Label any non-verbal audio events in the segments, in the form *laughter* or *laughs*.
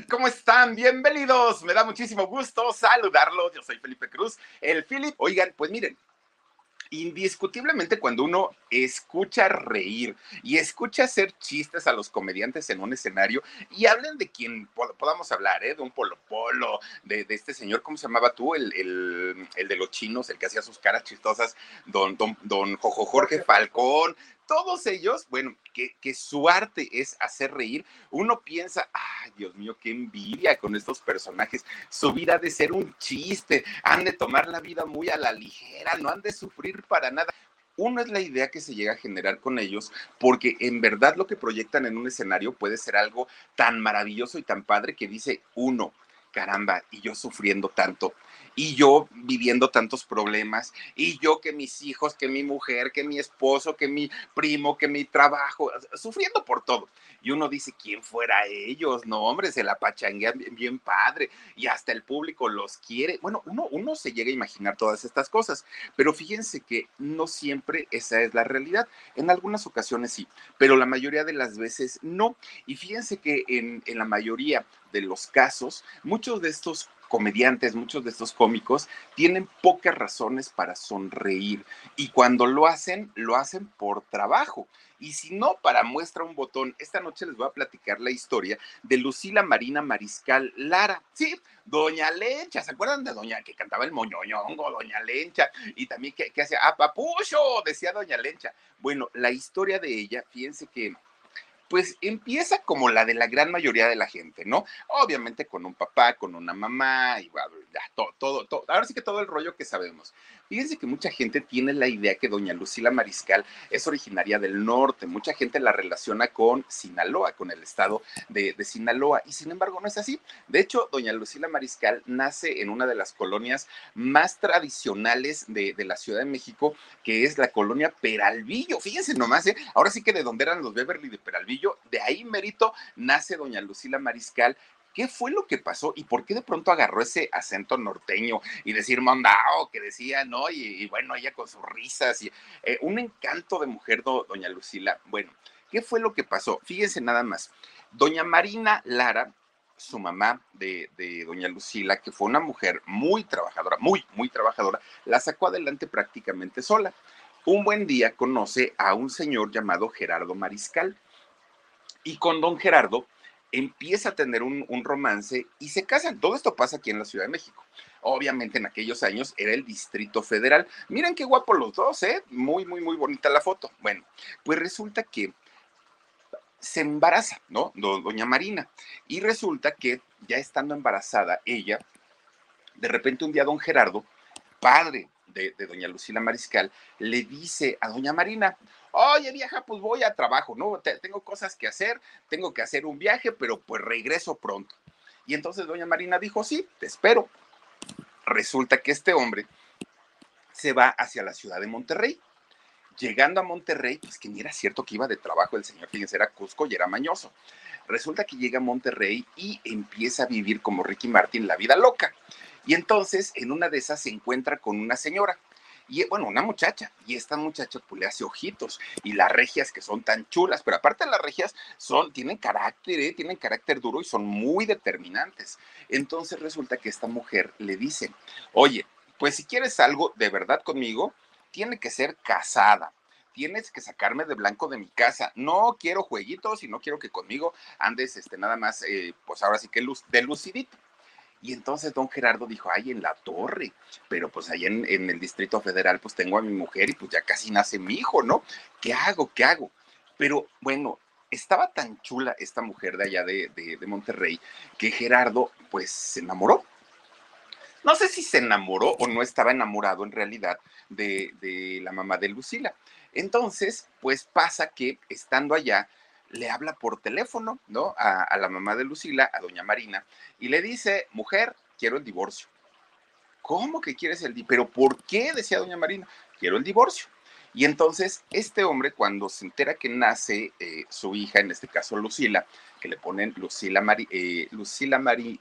*laughs* ¿Cómo están? Bienvenidos. Me da muchísimo gusto saludarlos. Yo soy Felipe Cruz, el Philip. Oigan, pues miren, indiscutiblemente cuando uno escucha reír y escucha hacer chistes a los comediantes en un escenario y hablen de quien podamos hablar, ¿eh? de un Polo Polo, de, este señor, ¿cómo se llamaba tú? El, el, de los chinos, el que hacía sus caras chistosas, don, don, don Jojo Jorge Falcón, todos ellos, bueno, que, su arte es hacer reír, uno piensa, ay, Dios mío, qué envidia con estos personajes. Su vida ha de ser un chiste, han de tomar la vida muy a la ligera, no han de sufrir para nada. Uno es la idea que se llega a generar con ellos, porque en verdad lo que proyectan en un escenario puede ser algo tan maravilloso y tan padre que dice uno, caramba, y yo sufriendo tanto y yo viviendo tantos problemas, y yo que mis hijos, que mi mujer, que mi esposo, que mi primo, que mi trabajo, sufriendo por todo. Y uno dice, ¿quién fuera ellos? No, hombre, se la pachanguean bien, padre y hasta el público los quiere. Bueno, uno, uno se llega a imaginar todas estas cosas, pero fíjense que no siempre esa es la realidad. En algunas ocasiones sí, pero la mayoría de las veces no. Y fíjense que en, en la mayoría de los casos, muchos de estos comediantes, muchos de estos cómicos, tienen pocas razones para sonreír y cuando lo hacen, lo hacen por trabajo. Y si no, para muestra un botón, esta noche les voy a platicar la historia de Lucila Marina Mariscal Lara. Sí, Doña Lencha, ¿se acuerdan de Doña que cantaba el moñoñongo, Doña Lencha? Y también que, que hacía, ¡ah, papucho! Decía Doña Lencha. Bueno, la historia de ella, fíjense que pues empieza como la de la gran mayoría de la gente, ¿no? Obviamente con un papá, con una mamá, y bueno, ya, todo, todo, todo, ahora sí que todo el rollo que sabemos. Fíjense que mucha gente tiene la idea que doña Lucila Mariscal es originaria del norte, mucha gente la relaciona con Sinaloa, con el estado de, Sinaloa, y sin embargo no es así. De hecho, doña Lucila Mariscal nace en una de las colonias más tradicionales de, de la Ciudad de México, que es la colonia Peralvillo. Fíjense nomás, ¿eh? ahora sí que de donde eran los Beverly de Peralvillo, de ahí mérito nace doña Lucila Mariscal, ¿Qué fue lo que pasó y por qué de pronto agarró ese acento norteño y decir mandao que decía, ¿no? Y, bueno, ella con sus risas y eh, un encanto de mujer, doña Lucila. Bueno, ¿qué fue lo que pasó? Fíjense nada más. Doña Marina Lara, su mamá de, de, doña Lucila, que fue una mujer muy trabajadora, muy, muy trabajadora, la sacó adelante prácticamente sola. Un buen día conoce a un señor llamado Gerardo Mariscal. Y con don Gerardo empieza a tener un, romance y se casan. Todo esto pasa aquí en la Ciudad de México. Obviamente en aquellos años era el Distrito Federal. Miren qué guapos los dos, ¿eh? Muy, muy, muy bonita la foto. Bueno, pues resulta que se embaraza, ¿no? Doña Marina. Y resulta que ya estando embarazada ella, de repente un día don Gerardo, padre de, de doña Lucila Mariscal, le dice a doña Marina, oye vieja, pues voy a trabajo, ¿no? tengo cosas que hacer, tengo que hacer un viaje, pero pues regreso pronto. Y entonces doña Marina dijo, sí, te espero. Resulta que este hombre se va hacia la ciudad de Monterrey. Llegando a Monterrey, pues que ni era cierto que iba de trabajo el señor, fíjense, era Cusco y era mañoso. Resulta que llega a Monterrey y empieza a vivir como Ricky Martin la vida loca. Y entonces en una de esas se encuentra con una señora y bueno, una muchacha, y esta muchacha pues le hace ojitos, y las regias que son tan chulas, pero aparte las regias son, tienen carácter, ¿eh? tienen carácter duro y son muy determinantes. Entonces resulta que esta mujer le dice, oye, pues si quieres algo de verdad conmigo, tiene que ser casada, tienes que sacarme de blanco de mi casa. No quiero jueguitos y no quiero que conmigo andes este, nada más, eh, pues ahora sí que luz, de lucidito. Y entonces don Gerardo dijo, ay, en la torre, pero pues ahí en, el Distrito Federal pues tengo a mi mujer y pues ya casi nace mi hijo, ¿no? ¿Qué hago? ¿Qué hago? Pero bueno, estaba tan chula esta mujer de allá de, de Monterrey que Gerardo pues se enamoró. No sé si se enamoró o no estaba enamorado en realidad de, de la mamá de Lucila. Entonces, pues pasa que estando allá, le habla por teléfono, ¿no? A, la mamá de Lucila, a doña Marina, y le dice, mujer, quiero el divorcio. ¿Cómo que quieres el divorcio? ¿Pero por qué? Decía doña Marina, quiero el divorcio. Y entonces este hombre, cuando se entera que nace eh, su hija, en este caso Lucila, que le ponen Lucila, eh, Lucila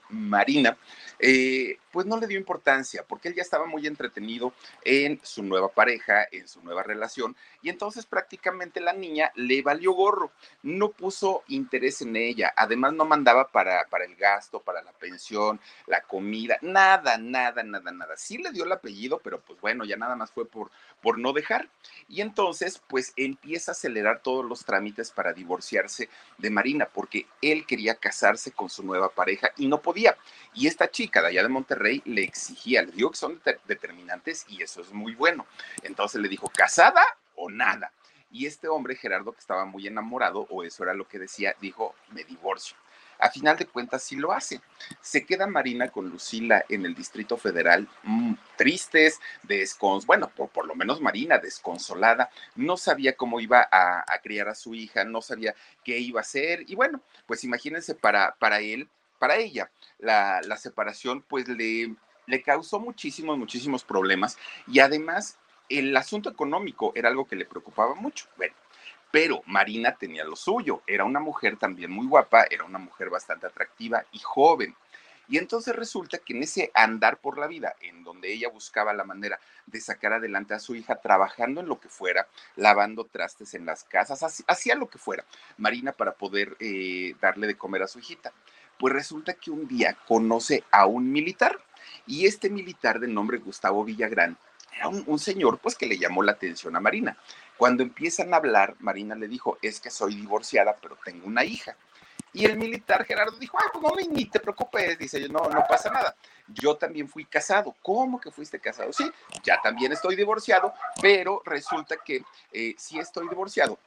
Marina, eh, pues no le dio importancia, porque él ya estaba muy entretenido en su nueva pareja, en su nueva relación, y entonces prácticamente la niña le valió gorro, no puso interés en ella, además no mandaba para, para el gasto, para la pensión, la comida, nada, nada, nada, nada. Sí le dio el apellido, pero pues bueno, ya nada más fue por, por no dejar. Y entonces, pues empieza a acelerar todos los trámites para divorciarse de Marina, porque él quería casarse con su nueva pareja y no podía. Y esta chica de allá de Monterrey le exigía, le dijo que son determinantes y eso es muy bueno. Entonces le dijo, ¿casada o nada? Y este hombre, Gerardo, que estaba muy enamorado, o eso era lo que decía, dijo, me divorcio. A final de cuentas, sí lo hace. Se queda Marina con Lucila en el Distrito Federal, mm, tristes, descons, bueno, por, lo menos Marina, desconsolada, no sabía cómo iba a, criar a su hija, no sabía qué iba a hacer. Y bueno, pues imagínense para, para él, para ella, la, la separación, pues le, le causó muchísimos, muchísimos problemas. Y además, el asunto económico era algo que le preocupaba mucho. Bueno, pero Marina tenía lo suyo, era una mujer también muy guapa, era una mujer bastante atractiva y joven. Y entonces resulta que en ese andar por la vida, en donde ella buscaba la manera de sacar adelante a su hija, trabajando en lo que fuera, lavando trastes en las casas, hacía lo que fuera, Marina para poder eh, darle de comer a su hijita. Pues resulta que un día conoce a un militar y este militar de nombre Gustavo Villagrán era un, un señor pues que le llamó la atención a Marina. Cuando empiezan a hablar, Marina le dijo, es que soy divorciada, pero tengo una hija. Y el militar Gerardo dijo, ah, pues no, ni te preocupes, dice, no, no pasa nada. Yo también fui casado. ¿Cómo que fuiste casado? Sí, ya también estoy divorciado, pero resulta que eh, sí estoy divorciado,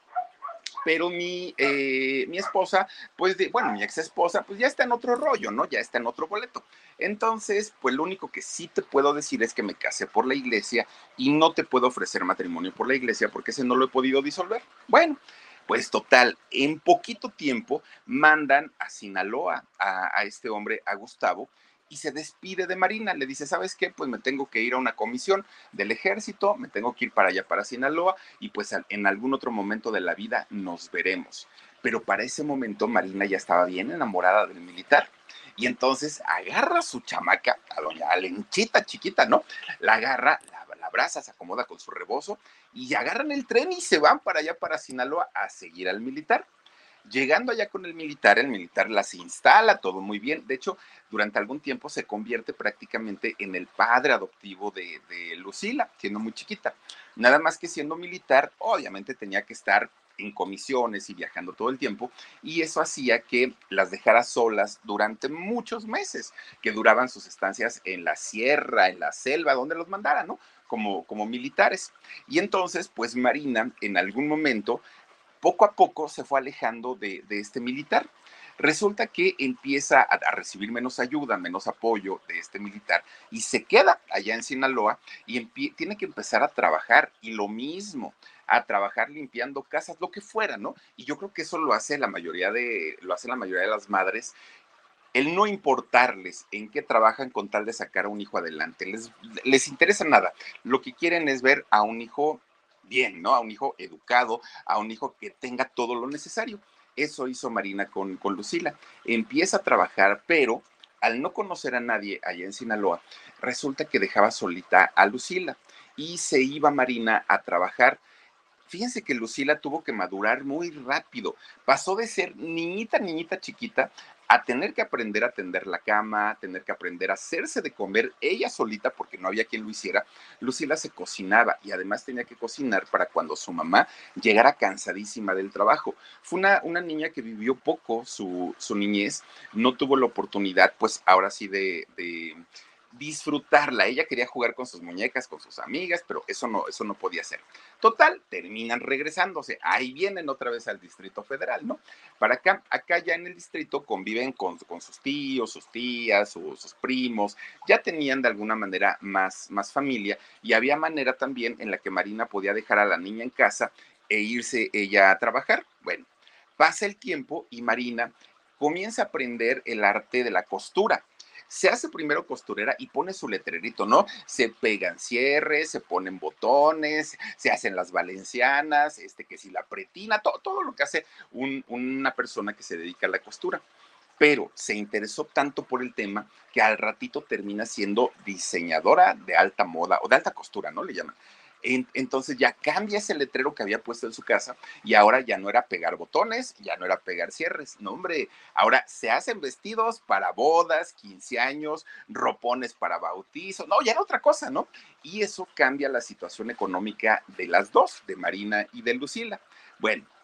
pero mi, eh, mi esposa, pues, de, bueno, mi ex esposa, pues ya está en otro rollo, ¿no? Ya está en otro boleto. Entonces, pues lo único que sí te puedo decir es que me casé por la iglesia y no te puedo ofrecer matrimonio por la iglesia porque ese no lo he podido disolver. Bueno, pues total, en poquito tiempo mandan a Sinaloa a, a este hombre, a Gustavo, y se despide de Marina. Le dice, ¿sabes qué? Pues me tengo que ir a una comisión del ejército, me tengo que ir para allá, para Sinaloa, y pues en algún otro momento de la vida nos veremos. Pero para ese momento Marina ya estaba bien enamorada del militar. Y entonces agarra a su chamaca, a doña Alenchita chiquita, ¿no? La agarra, la, la abraza, se acomoda con su rebozo y agarran el tren y se van para allá, para Sinaloa, a seguir al militar. Llegando allá con el militar, el militar las instala, todo muy bien. De hecho, durante algún tiempo se convierte prácticamente en el padre adoptivo de, Lucila, siendo muy chiquita. Nada más que siendo militar, obviamente tenía que estar en comisiones y viajando todo el tiempo, y eso hacía que las dejara solas durante muchos meses, que duraban sus estancias en la sierra, en la selva, donde los mandara, ¿no? Como, como militares. Y entonces, pues Marina en algún momento poco a poco se fue alejando de, este militar. Resulta que empieza a, recibir menos ayuda, menos apoyo de este militar y se queda allá en Sinaloa y tiene que empezar a trabajar y lo mismo, a trabajar limpiando casas, lo que fuera, ¿no? Y yo creo que eso lo hace la mayoría de, lo hace la mayoría de las madres el no importarles en qué trabajan con tal de sacar a un hijo adelante. Les, les interesa nada. Lo que quieren es ver a un hijo bien, ¿no? A un hijo educado, a un hijo que tenga todo lo necesario. Eso hizo Marina con, con Lucila. Empieza a trabajar, pero al no conocer a nadie allá en Sinaloa, resulta que dejaba solita a Lucila y se iba Marina a trabajar. Fíjense que Lucila tuvo que madurar muy rápido. Pasó de ser niñita, niñita chiquita a tener que aprender a tender la cama, a tener que aprender a hacerse de comer ella solita porque no había quien lo hiciera. Lucila se cocinaba y además tenía que cocinar para cuando su mamá llegara cansadísima del trabajo. Fue una, una niña que vivió poco su, su niñez, no tuvo la oportunidad, pues ahora sí, de, de disfrutarla. Ella quería jugar con sus muñecas, con sus amigas, pero eso no, eso no podía ser. Total, terminan regresándose. Ahí vienen otra vez al Distrito Federal, ¿no? Para acá, acá ya en el distrito conviven con, con sus tíos, sus tías, sus, primos. Ya tenían de alguna manera más, más familia y había manera también en la que Marina podía dejar a la niña en casa e irse ella a trabajar. Bueno, pasa el tiempo y Marina comienza a aprender el arte de la costura se hace primero costurera y pone su letrerito, ¿no? Se pegan cierres, se ponen botones, se hacen las valencianas, este, que si la pretina, todo, todo lo que hace una persona que se dedica a la costura. Pero se interesó tanto por el tema que al ratito termina siendo diseñadora de alta moda o de alta costura, ¿no? Le llaman entonces ya cambia ese letrero que había puesto en su casa y ahora ya no era pegar botones, ya no era pegar cierres, no hombre, ahora se hacen vestidos para bodas, 15 años, ropones para bautizo, no, ya era otra cosa, ¿no? Y eso cambia la situación económica de las dos, de Marina y de Lucila. Bueno,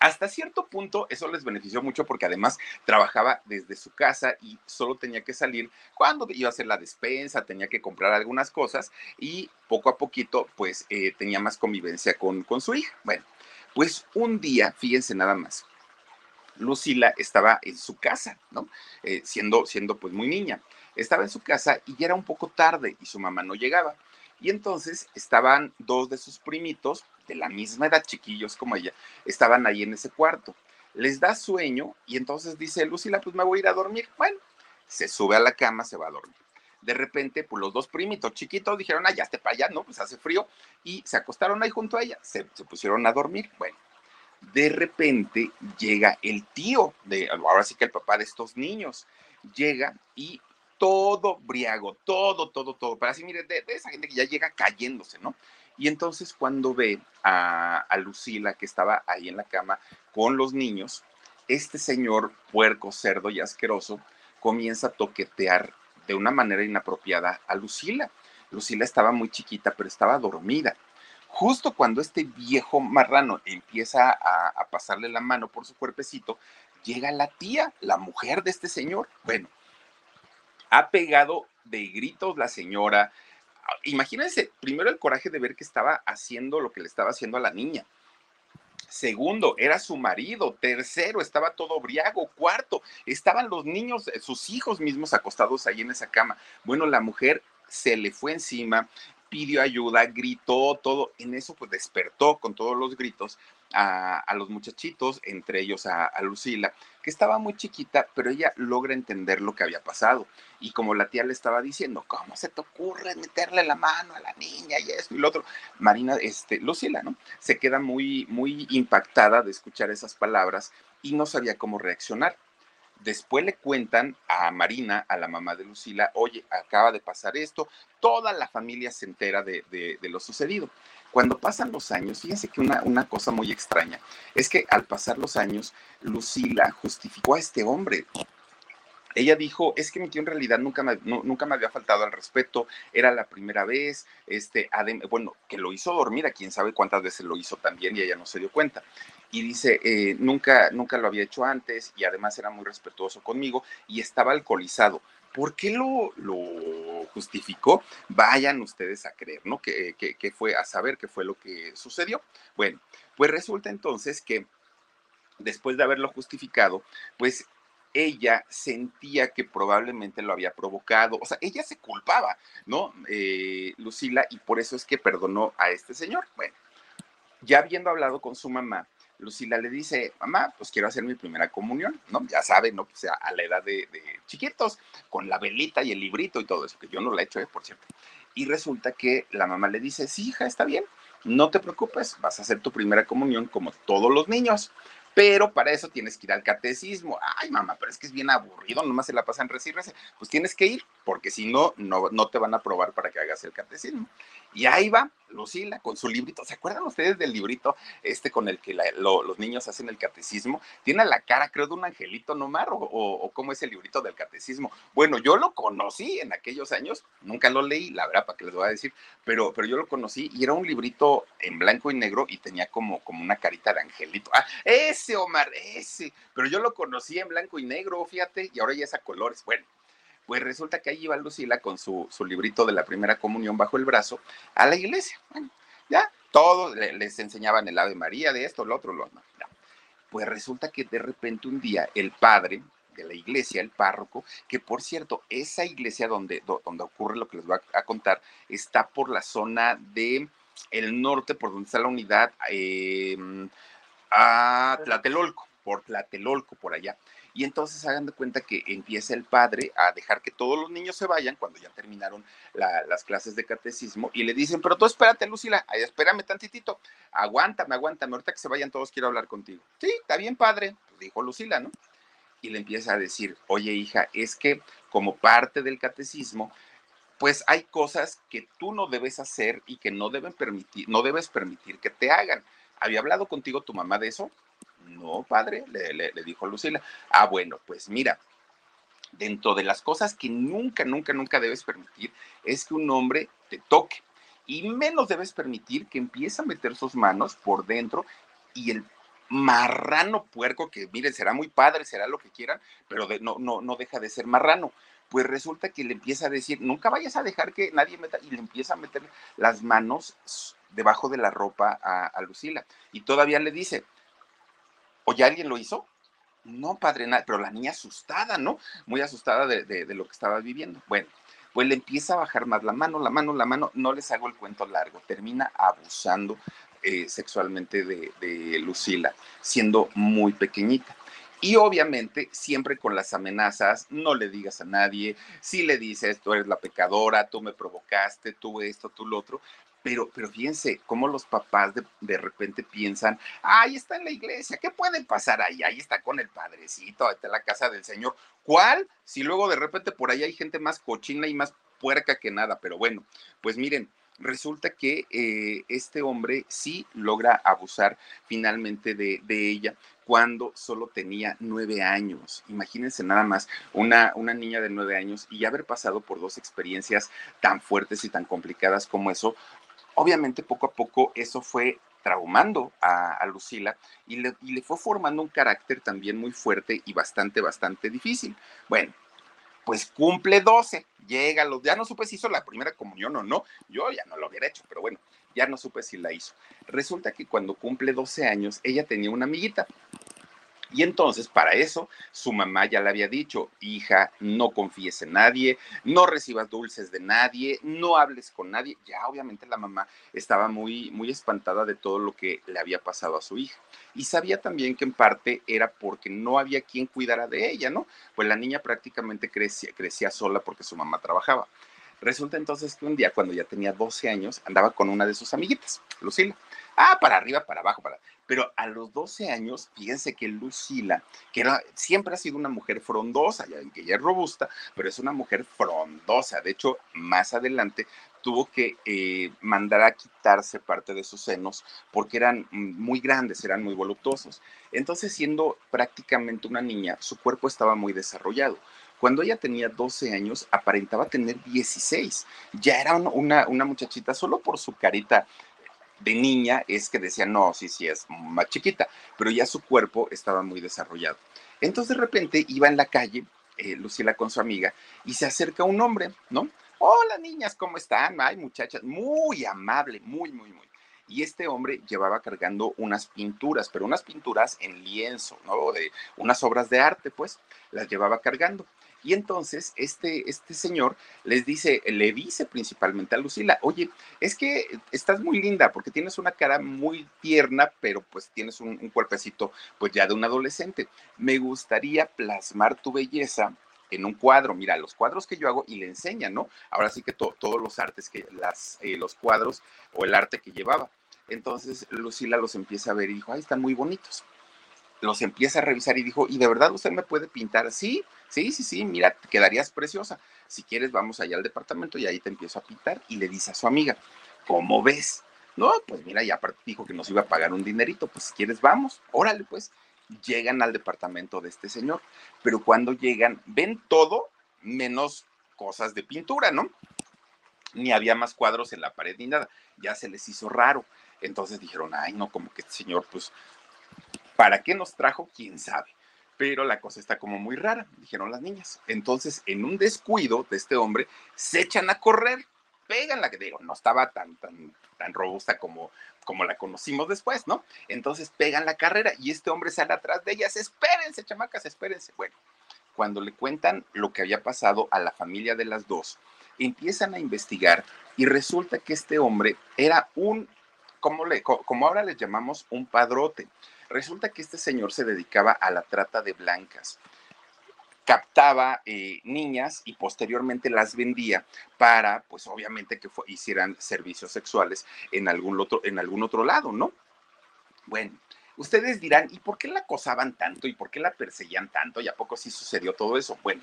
Hasta cierto punto eso les benefició mucho porque además trabajaba desde su casa y solo tenía que salir cuando iba a hacer la despensa, tenía que comprar algunas cosas y poco a poquito pues eh, tenía más convivencia con, con su hija. Bueno, pues un día, fíjense nada más, Lucila estaba en su casa, ¿no? Eh, siendo, siendo pues muy niña. Estaba en su casa y ya era un poco tarde y su mamá no llegaba. Y entonces estaban dos de sus primitos, de la misma edad, chiquillos como ella, estaban ahí en ese cuarto. Les da sueño y entonces dice Lucila, pues me voy a ir a dormir. Bueno, se sube a la cama, se va a dormir. De repente, pues los dos primitos chiquitos dijeron, ah, ya esté para allá, ¿no? Pues hace frío. Y se acostaron ahí junto a ella, se, pusieron a dormir. Bueno, de repente llega el tío, de, ahora sí que el papá de estos niños, llega y todo briago, todo, todo, todo. Pero así, mire, de, esa gente que ya llega cayéndose, ¿no? Y entonces cuando ve a, Lucila que estaba ahí en la cama con los niños, este señor puerco, cerdo y asqueroso comienza a toquetear de una manera inapropiada a Lucila. Lucila estaba muy chiquita, pero estaba dormida. Justo cuando este viejo marrano empieza a pasarle la mano por su cuerpecito, llega la tía, la mujer de este señor. Bueno, ha pegado de gritos la señora. Imagínense, primero el coraje de ver que estaba haciendo lo que le estaba haciendo a la niña. Segundo, era su marido. Tercero, estaba todo briago. Cuarto, estaban los niños, eh, sus hijos mismos acostados ahí en esa cama. Bueno, la mujer se le fue encima, pidió ayuda, gritó, todo. En eso, pues despertó con todos los gritos a, a los muchachitos, entre ellos a, a, Lucila, que estaba muy chiquita, pero ella logra entender lo que había pasado. Y como la tía le estaba diciendo, ¿cómo se te ocurre meterle la mano a la niña y esto y lo otro? Marina, este, Lucila, ¿no? Se queda muy, muy impactada de escuchar esas palabras y no sabía cómo reaccionar. Después le cuentan a Marina, a la mamá de Lucila, oye, acaba de pasar esto, toda la familia se entera de, de, de lo sucedido. Cuando pasan los años, fíjense que una, una, cosa muy extraña es que al pasar los años, Lucila justificó a este hombre. Ella dijo, es que mi tío en realidad nunca me, nunca me había faltado al respeto, era la primera vez, este, bueno, que lo hizo dormir, a quién sabe cuántas veces lo hizo también y ella no se dio cuenta. Y dice, eh, nunca, nunca lo había hecho antes y además era muy respetuoso conmigo y estaba alcoholizado. ¿Por qué lo, justificó? Vayan ustedes a creer, ¿no? ¿Qué, qué, qué fue a saber qué fue lo que sucedió? Bueno, pues resulta entonces que después de haberlo justificado, pues ella sentía que probablemente lo había provocado, o sea, ella se culpaba, ¿no? Eh, Lucila, y por eso es que perdonó a este señor. Bueno, ya habiendo hablado con su mamá, Lucila le dice, mamá, pues quiero hacer mi primera comunión, ¿no? Ya saben, ¿no? Pues a la edad de, chiquitos, con la velita y el librito y todo eso, que yo no la he hecho, ¿eh? por cierto. Y resulta que la mamá le dice, sí, hija, está bien, no te preocupes, vas a hacer tu primera comunión como todos los niños pero para eso tienes que ir al catecismo. Ay, mamá, pero es que es bien aburrido, nomás se la pasan reci Pues tienes que ir, porque si no, no, te van a aprobar para que hagas el catecismo. Y ahí va Lucila con su librito. ¿Se acuerdan ustedes del librito este con el que los niños hacen el catecismo? Tiene la cara, creo, de un angelito nomás, o, o, cómo es el librito del catecismo. Bueno, yo lo conocí en aquellos años, nunca lo leí, la verdad, para que les voy a decir, pero, pero yo lo conocí y era un librito en blanco y negro y tenía como, como una carita de angelito. Ah, ese, Omar, ese. Pero yo lo conocí en blanco y negro, fíjate, y ahora ya es a colores. Bueno, pues resulta que ahí iba Lucila con su, librito de la primera comunión bajo el brazo a la iglesia. Bueno, ya, todos les enseñaban el Ave María, de esto, lo otro, lo otro. Pues resulta que de repente un día el padre de la iglesia, el párroco, que por cierto, esa iglesia donde, donde ocurre lo que les voy a, contar, está por la zona de el norte, por donde está la unidad, em, a Tlatelolco, por Tlatelolco, por allá. Y entonces hagan de cuenta que empieza el padre a dejar que todos los niños se vayan cuando ya terminaron las clases de catecismo y le dicen, pero tú espérate, Lucila, espérame tantitito, aguántame, aguántame, ahorita que se vayan todos quiero hablar contigo. Sí, está bien, padre, pues dijo Lucila, ¿no? Y le empieza a decir, oye hija, es que como parte del catecismo, pues hay cosas que tú no debes hacer y que no deben permitir, no debes permitir que te hagan. ¿Había hablado contigo tu mamá de eso? No, padre, le, dijo Lucila. Ah, bueno, pues mira, dentro de las cosas que nunca, nunca, nunca debes permitir es que un hombre te toque. Y menos debes permitir que empiece a meter sus manos por dentro y el marrano puerco, que miren, será muy padre, será lo que quieran, pero no, no, no deja de ser marrano. Pues resulta que le empieza a decir, nunca vayas a dejar que nadie meta, y le empieza a meter las manos debajo de la ropa a Lucila. Y todavía le dice, ¿O ya alguien lo hizo? No, padre, pero la niña asustada, ¿no? Muy asustada de, lo que estaba viviendo. Bueno, pues le empieza a bajar más la mano, la mano, la mano, no les hago el cuento largo, termina abusando eh, sexualmente de, de Lucila, siendo muy pequeñita. Y obviamente siempre con las amenazas, no le digas a nadie, si le dices, tú eres la pecadora, tú me provocaste, tú esto, tú lo otro, pero, pero fíjense cómo los papás de, repente piensan, ahí está en la iglesia, ¿qué puede pasar ahí? Ahí está con el padrecito, ahí está la casa del Señor. ¿Cuál? Si luego de repente por ahí hay gente más cochina y más puerca que nada, pero bueno, pues miren, resulta que eh, este hombre sí logra abusar finalmente de, de, ella cuando solo tenía nueve años. Imagínense nada más una, una niña de nueve años y haber pasado por dos experiencias tan fuertes y tan complicadas como eso, Obviamente poco a poco eso fue traumando a, Lucila y le, fue formando un carácter también muy fuerte y bastante, bastante difícil. Bueno, pues cumple 12, llega, los, ya no supe si hizo la primera comunión o no, yo ya no lo hubiera hecho, pero bueno, ya no supe si la hizo. Resulta que cuando cumple 12 años, ella tenía una amiguita, y entonces, para eso, su mamá ya le había dicho, hija, no confíes en nadie, no recibas dulces de nadie, no hables con nadie. Ya obviamente la mamá estaba muy, muy espantada de todo lo que le había pasado a su hija. Y sabía también que en parte era porque no había quien cuidara de ella, ¿no? Pues la niña prácticamente crecía, crecía sola porque su mamá trabajaba. Resulta entonces que un día, cuando ya tenía 12 años, andaba con una de sus amiguitas, Lucila. Ah, para arriba, para abajo, para... Pero a los 12 años, fíjense que Lucila, que siempre ha sido una mujer frondosa, ya que ella es robusta, pero es una mujer frondosa. De hecho, más adelante tuvo que eh, mandar a quitarse parte de sus senos porque eran muy grandes, eran muy voluptuosos. Entonces, siendo prácticamente una niña, su cuerpo estaba muy desarrollado. Cuando ella tenía 12 años, aparentaba tener 16. Ya era una, una muchachita solo por su carita de niña es que decía, no, sí, sí, es más chiquita, pero ya su cuerpo estaba muy desarrollado. Entonces de repente iba en la calle, eh, Lucila con su amiga, y se acerca un hombre, ¿no? Hola niñas, ¿cómo están? Ay, muchachas, muy amable, muy, muy, muy. Y este hombre llevaba cargando unas pinturas, pero unas pinturas en lienzo, ¿no? De unas obras de arte, pues, las llevaba cargando. Y entonces este, este señor les dice, le dice principalmente a Lucila, oye, es que estás muy linda porque tienes una cara muy tierna, pero pues tienes un, cuerpecito pues ya de un adolescente. Me gustaría plasmar tu belleza en un cuadro. Mira, los cuadros que yo hago y le enseña, ¿no? Ahora sí que todos los artes, que las, eh, los cuadros o el arte que llevaba. Entonces Lucila los empieza a ver y dijo, ay, están muy bonitos. Los empieza a revisar y dijo, ¿y de verdad usted me puede pintar? Sí, sí, sí, sí, mira, quedarías preciosa. Si quieres, vamos allá al departamento y ahí te empiezo a pintar. Y le dice a su amiga, ¿cómo ves? No, pues mira, ya dijo que nos iba a pagar un dinerito, pues si quieres, vamos, órale, pues llegan al departamento de este señor, pero cuando llegan ven todo menos cosas de pintura, ¿no? Ni había más cuadros en la pared ni nada, ya se les hizo raro. Entonces dijeron, ay, no, como que este señor, pues, ¿para qué nos trajo? ¿Quién sabe? Pero la cosa está como muy rara, dijeron las niñas. Entonces, en un descuido de este hombre, se echan a correr pegan la que digo, no estaba tan, tan, tan robusta como, como la conocimos después, ¿no? Entonces pegan la carrera y este hombre sale atrás de ellas, espérense, chamacas, espérense. Bueno, cuando le cuentan lo que había pasado a la familia de las dos, empiezan a investigar y resulta que este hombre era un, como, le, como ahora le llamamos, un padrote. Resulta que este señor se dedicaba a la trata de blancas captaba eh, niñas y posteriormente las vendía para, pues obviamente que hicieran servicios sexuales en algún, otro, en algún otro lado, ¿no? Bueno, ustedes dirán, ¿y por qué la acosaban tanto? ¿Y por qué la perseguían tanto? ¿Y a poco sí sucedió todo eso? Bueno,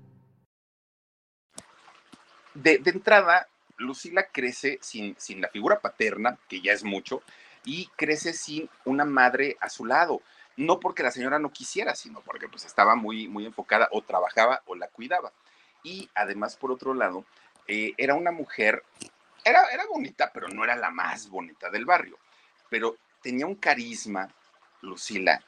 de, entrada, Lucila crece sin, sin la figura paterna, que ya es mucho, y crece sin una madre a su lado. No porque la señora no quisiera, sino porque pues estaba muy, muy enfocada o trabajaba o la cuidaba. Y además, por otro lado, eh, era una mujer, era, era bonita, pero no era la más bonita del barrio. Pero tenía un carisma, Lucila,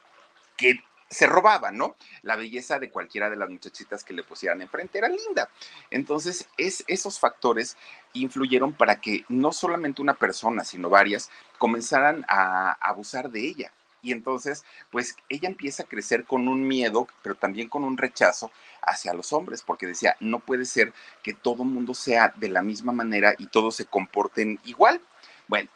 que se robaba, ¿no? La belleza de cualquiera de las muchachitas que le pusieran enfrente era linda. Entonces, es, esos factores influyeron para que no solamente una persona, sino varias, comenzaran a abusar de ella. Y entonces, pues ella empieza a crecer con un miedo, pero también con un rechazo hacia los hombres, porque decía, no puede ser que todo mundo sea de la misma manera y todos se comporten igual. Bueno,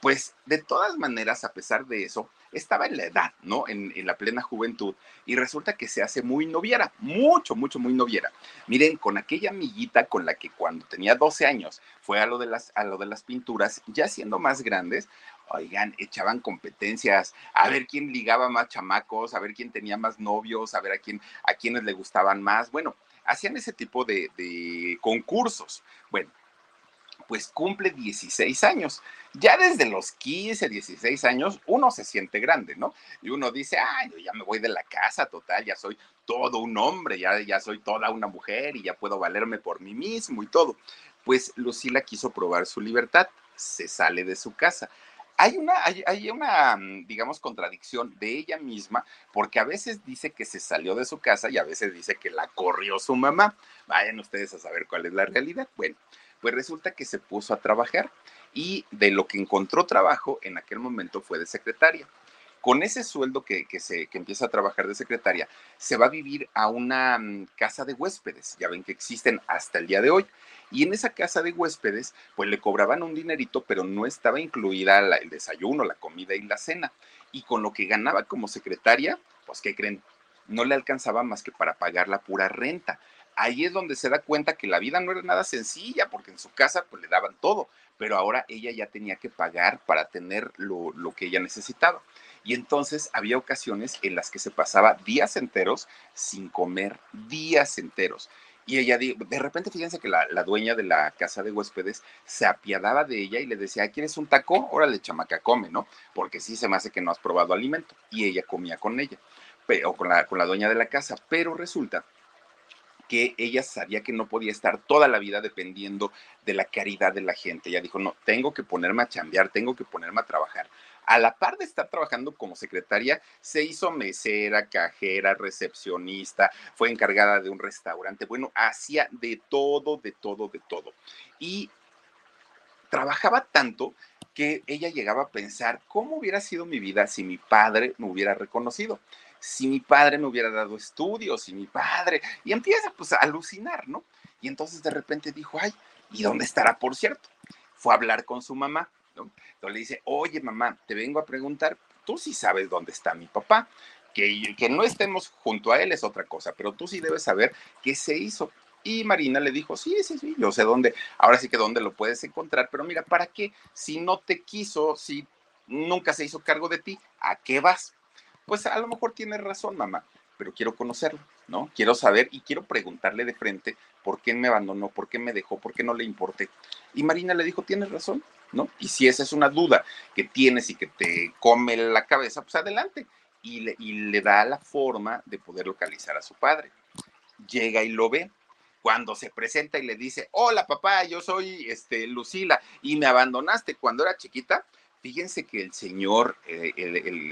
pues de todas maneras, a pesar de eso, estaba en la edad, ¿no? En, la plena juventud y resulta que se hace muy noviera, mucho, mucho, muy noviera. Miren, con aquella amiguita con la que cuando tenía 12 años fue a lo de las, a lo de las pinturas, ya siendo más grandes, oigan, echaban competencias, a ver quién ligaba más chamacos, a ver quién tenía más novios, a ver a quién, a quiénes le gustaban más. Bueno, hacían ese tipo de, de concursos. Bueno, pues cumple 16 años. Ya desde los 15, 16 años, uno se siente grande, ¿no? Y uno dice, ay, yo ya me voy de la casa, total, ya soy todo un hombre, ya, ya soy toda una mujer y ya puedo valerme por mí mismo y todo. Pues Lucila quiso probar su libertad, se sale de su casa. Hay una, hay, hay una, mm, digamos, contradicción de ella misma, porque a veces dice que se salió de su casa y a veces dice que la corrió su mamá. Vayan ustedes a saber cuál es la realidad. Bueno, pues resulta que se puso a trabajar y de lo que encontró trabajo en aquel momento fue de secretaria. Con ese sueldo que, se, que empieza a trabajar de secretaria, se va a vivir a una mm, casa de huéspedes, ya ven que existen hasta el día de hoy. Y en esa casa de huéspedes, pues le cobraban un dinerito, pero no estaba incluida el desayuno, la comida y la cena. Y con lo que ganaba como secretaria, pues ¿qué creen? No le alcanzaba más que para pagar la pura renta ahí es donde se da cuenta que la vida no era nada sencilla, porque en su casa pues le daban todo, pero ahora ella ya tenía que pagar para tener lo, que ella necesitaba. Y entonces había ocasiones en las que se pasaba días enteros sin comer, días enteros. Y ella, de repente, fíjense que la, la, dueña de la casa de huéspedes se apiadaba de ella y le decía, ¿quieres un taco? Órale, chamaca, come, ¿no? Porque sí se me hace que no has probado alimento. Y ella comía con ella, o con la, con la dueña de la casa. Pero resulta que ella sabía que no podía estar toda la vida dependiendo de la caridad de la gente. Ella dijo, no, tengo que ponerme a chambear, tengo que ponerme a trabajar. A la par de estar trabajando como secretaria, se hizo mesera, cajera, recepcionista, fue encargada de un restaurante, bueno, hacía de todo, de todo, de todo. Y trabajaba tanto que ella llegaba a pensar, ¿cómo hubiera sido mi vida si mi padre me hubiera reconocido? Si mi padre me hubiera dado estudios, si mi padre... Y empieza pues a alucinar, ¿no? Y entonces de repente dijo, ay, ¿y dónde estará, por cierto? Fue a hablar con su mamá, ¿no? Entonces le dice, oye mamá, te vengo a preguntar, tú sí sabes dónde está mi papá. Que, que no estemos junto a él es otra cosa, pero tú sí debes saber qué se hizo. Y Marina le dijo, sí, sí, sí, yo sé dónde, ahora sí que dónde lo puedes encontrar, pero mira, ¿para qué? Si no te quiso, si nunca se hizo cargo de ti, ¿a qué vas? Pues a lo mejor tienes razón, mamá, pero quiero conocerlo, ¿no? Quiero saber y quiero preguntarle de frente por qué me abandonó, por qué me dejó, por qué no le importé. Y Marina le dijo, tienes razón, ¿no? Y si esa es una duda que tienes y que te come la cabeza, pues adelante. Y le, y le da la forma de poder localizar a su padre. Llega y lo ve, cuando se presenta y le dice, hola papá, yo soy este, Lucila y me abandonaste cuando era chiquita, fíjense que el señor, eh,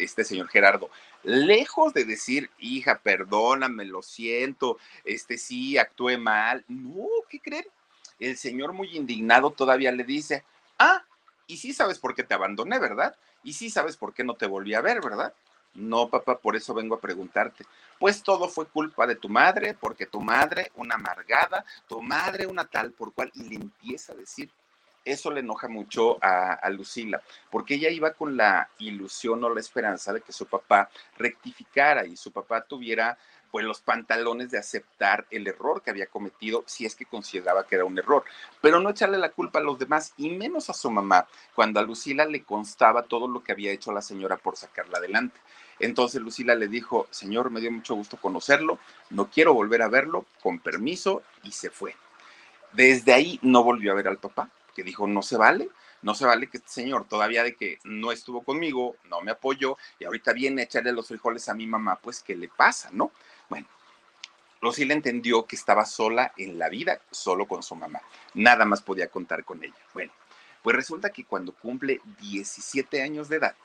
este señor Gerardo, lejos de decir, hija, perdóname, lo siento, este sí, actué mal, no, ¿qué creen? El señor muy indignado todavía le dice, ah, y sí sabes por qué te abandoné, ¿verdad? Y sí sabes por qué no te volví a ver, ¿verdad? No, papá, por eso vengo a preguntarte. Pues todo fue culpa de tu madre, porque tu madre, una amargada, tu madre, una tal por cual, y le empieza a decir. Eso le enoja mucho a, Lucila, porque ella iba con la ilusión o la esperanza de que su papá rectificara y su papá tuviera pues los pantalones de aceptar el error que había cometido si es que consideraba que era un error, pero no echarle la culpa a los demás y menos a su mamá, cuando a Lucila le constaba todo lo que había hecho la señora por sacarla adelante. Entonces Lucila le dijo, señor, me dio mucho gusto conocerlo, no quiero volver a verlo, con permiso, y se fue. Desde ahí no volvió a ver al papá, que dijo, no se vale, no se vale que este señor, todavía de que no estuvo conmigo, no me apoyó, y ahorita viene a echarle los frijoles a mi mamá, pues, ¿qué le pasa, no? Bueno, Lucila entendió que estaba sola en la vida, solo con su mamá. Nada más podía contar con ella. Bueno, pues resulta que cuando cumple 17 años de edad,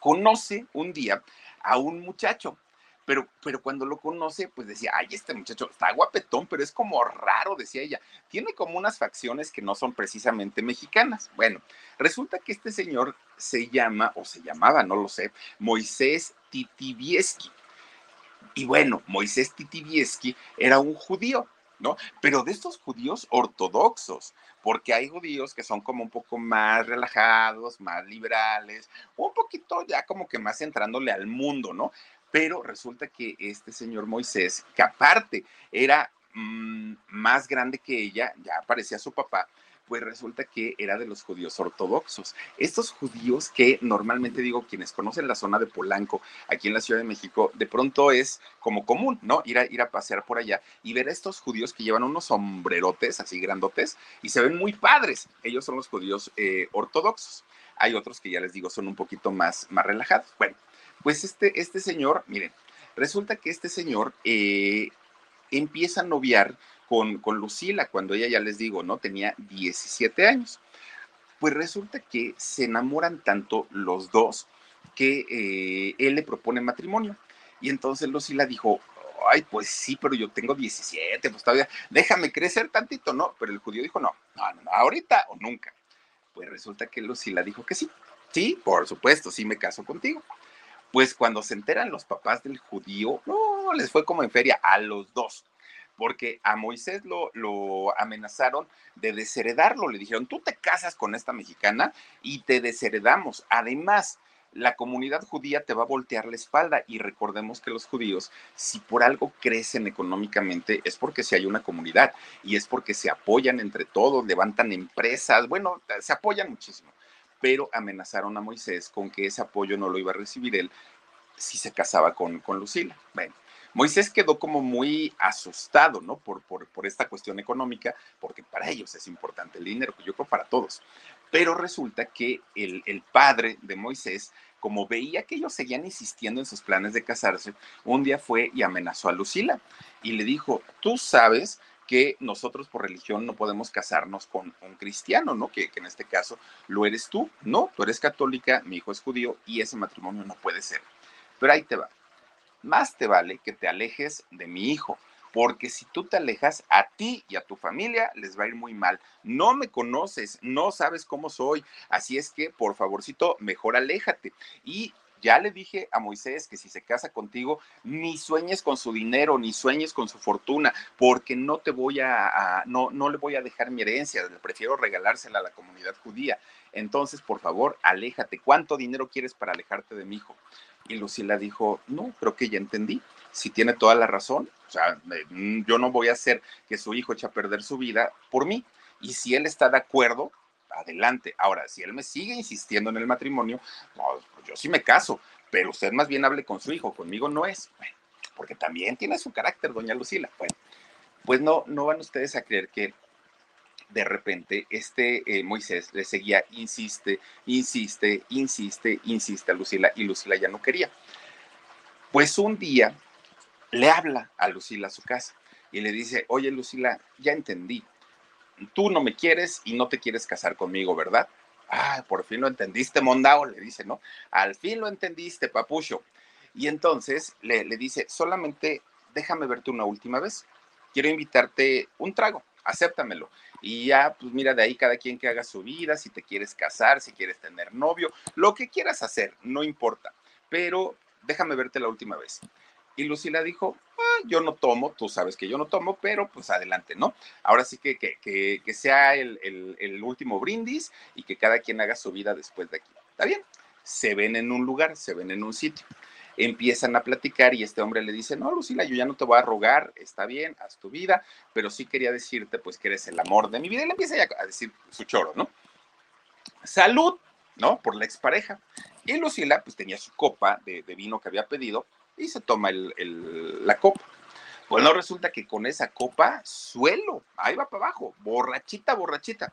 conoce un día a un muchacho, pero, pero cuando lo conoce, pues decía, ay, este muchacho está guapetón, pero es como raro, decía ella. Tiene como unas facciones que no son precisamente mexicanas. Bueno, resulta que este señor se llama, o se llamaba, no lo sé, Moisés Titibieski. Y bueno, Moisés Titibieski era un judío, ¿no? Pero de estos judíos ortodoxos, porque hay judíos que son como un poco más relajados, más liberales, un poquito ya como que más entrándole al mundo, ¿no? Pero resulta que este señor Moisés, que aparte era mmm, más grande que ella, ya parecía su papá, pues resulta que era de los judíos ortodoxos. Estos judíos que normalmente digo, quienes conocen la zona de Polanco, aquí en la Ciudad de México, de pronto es como común, ¿no? Ir a, ir a pasear por allá y ver a estos judíos que llevan unos sombrerotes así grandotes y se ven muy padres. Ellos son los judíos eh, ortodoxos. Hay otros que ya les digo son un poquito más, más relajados. Bueno, pues este, este señor, miren, resulta que este señor eh, empieza a noviar con, con Lucila cuando ella, ya les digo, ¿no? Tenía 17 años. Pues resulta que se enamoran tanto los dos que eh, él le propone matrimonio. Y entonces Lucila dijo, ay, pues sí, pero yo tengo 17, pues todavía, déjame crecer tantito, ¿no? Pero el judío dijo, no, no, no, ahorita o nunca. Pues resulta que Lucila dijo que sí. Sí, por supuesto, sí me caso contigo. Pues cuando se enteran los papás del judío, no, les fue como en feria a los dos porque a Moisés lo, amenazaron de desheredarlo. Le dijeron, tú te casas con esta mexicana y te desheredamos. Además, la comunidad judía te va a voltear la espalda y recordemos que los judíos, si por algo crecen económicamente, es porque si hay una comunidad y es porque se apoyan entre todos, levantan empresas, bueno, se apoyan muchísimo. Pero amenazaron a Moisés con que ese apoyo no lo iba a recibir él si se casaba con, con Lucila. Bueno, Moisés quedó como muy asustado, ¿no? Por, por, por, esta cuestión económica, porque para ellos es importante el dinero, yo creo para todos. Pero resulta que el, el padre de Moisés como veía que ellos seguían insistiendo en sus planes de casarse, un día fue y amenazó a Lucila y le dijo, tú sabes que nosotros por religión no podemos casarnos con un cristiano, ¿no? Que, en este caso lo eres tú, ¿no? Tú eres católica, mi hijo es judío y ese matrimonio no puede ser. Pero ahí te va. Más te vale que te alejes de mi hijo, porque si tú te alejas, a ti y a tu familia les va a ir muy mal. No me conoces, no sabes cómo soy, así es que por favorcito, mejor aléjate. Y ya le dije a Moisés que si se casa contigo, ni sueñes con su dinero, ni sueñes con su fortuna, porque no te voy a, no, no le voy a dejar mi herencia, prefiero regalársela a la comunidad judía. Entonces, por favor, aléjate. ¿Cuánto dinero quieres para alejarte de mi hijo? Y Lucila dijo, no, creo que ya entendí. Si tiene toda la razón, o sea, mm, yo no voy a hacer que su hijo eche a perder su vida por mí. Y si él está de acuerdo, adelante. Ahora, si él me sigue insistiendo en el matrimonio, pues yo sí me caso, pero usted más bien hable con su hijo, conmigo no es. Porque también tiene su carácter, doña Lucila. Bueno, pues no, no van ustedes a creer que de repente este eh, Moisés le seguía, insiste, insiste, insiste, insiste a Lucila y Lucila ya no quería. Pues un día le habla a Lucila a su casa y le dice, oye Lucila, ya entendí, tú no me quieres y no te quieres casar conmigo, ¿verdad? Ah, por fin lo entendiste, Mondao, le dice, ¿no? Al fin lo entendiste, papucho. Y entonces le, le dice, solamente déjame verte una última vez. Quiero invitarte un trago, acéptamelo. Y ya, pues mira, de ahí cada quien que haga su vida, si te quieres casar, si quieres tener novio, lo que quieras hacer, no importa. Pero déjame verte la última vez. Y Lucila dijo, ah, yo no tomo, tú sabes que yo no tomo, pero pues adelante, ¿no? Ahora sí que, que, que, sea el, el, el, último brindis y que cada quien haga su vida después de aquí. ¿Está bien? Se ven en un lugar, se ven en un sitio. Empiezan a platicar y este hombre le dice, no, Lucila, yo ya no te voy a rogar, está bien, haz tu vida, pero sí quería decirte pues que eres el amor de mi vida. Y le empieza ya a decir su choro, ¿no? Salud, ¿no? Por la expareja. Y Lucila pues tenía su copa de, de vino que había pedido y se toma el, la copa. Bueno, resulta que con esa copa, suelo, ahí va para abajo, borrachita, borrachita.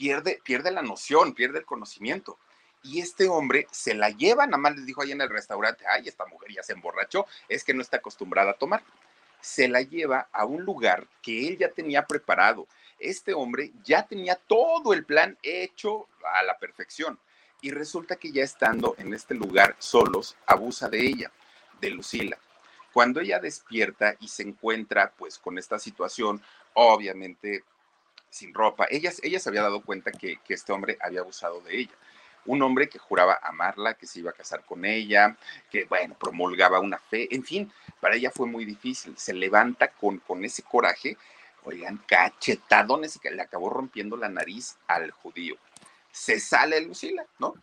pierde, pierde la noción, pierde el conocimiento. Y este hombre se la lleva, nada más les dijo ahí en el restaurante, ay, esta mujer ya se emborrachó, es que no está acostumbrada a tomar. Se la lleva a un lugar que él ya tenía preparado. Este hombre ya tenía todo el plan hecho a la perfección. Y resulta que ya estando en este lugar solos, abusa de ella, de Lucila. Cuando ella despierta y se encuentra pues con esta situación, obviamente sin ropa. Ella, se había dado cuenta que, que este hombre había abusado de ella un hombre que juraba amarla, que se iba a casar con ella, que, bueno, promulgaba una fe, en fin, para ella fue muy difícil. Se levanta con, con ese coraje, oigan, cachetadones, que le acabó rompiendo la nariz al judío. Se sale Lucila, ¿no?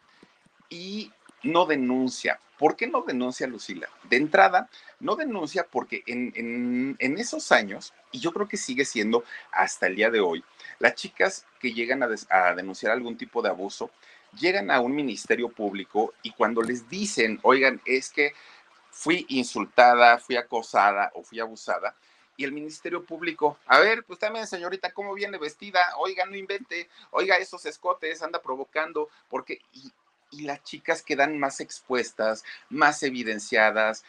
Y no denuncia. ¿Por qué no denuncia Lucila? De entrada, no denuncia porque en, en esos años, y yo creo que sigue siendo hasta el día de hoy, las chicas que llegan a, denunciar algún tipo de abuso llegan a un ministerio público y cuando les dicen, oigan, es que fui insultada, fui acosada o fui abusada, y el Ministerio Público, a ver, pues también señorita, ¿cómo viene vestida? Oiga, no invente, oiga, esos escotes, anda provocando, porque, y, y las chicas quedan más expuestas, más evidenciadas,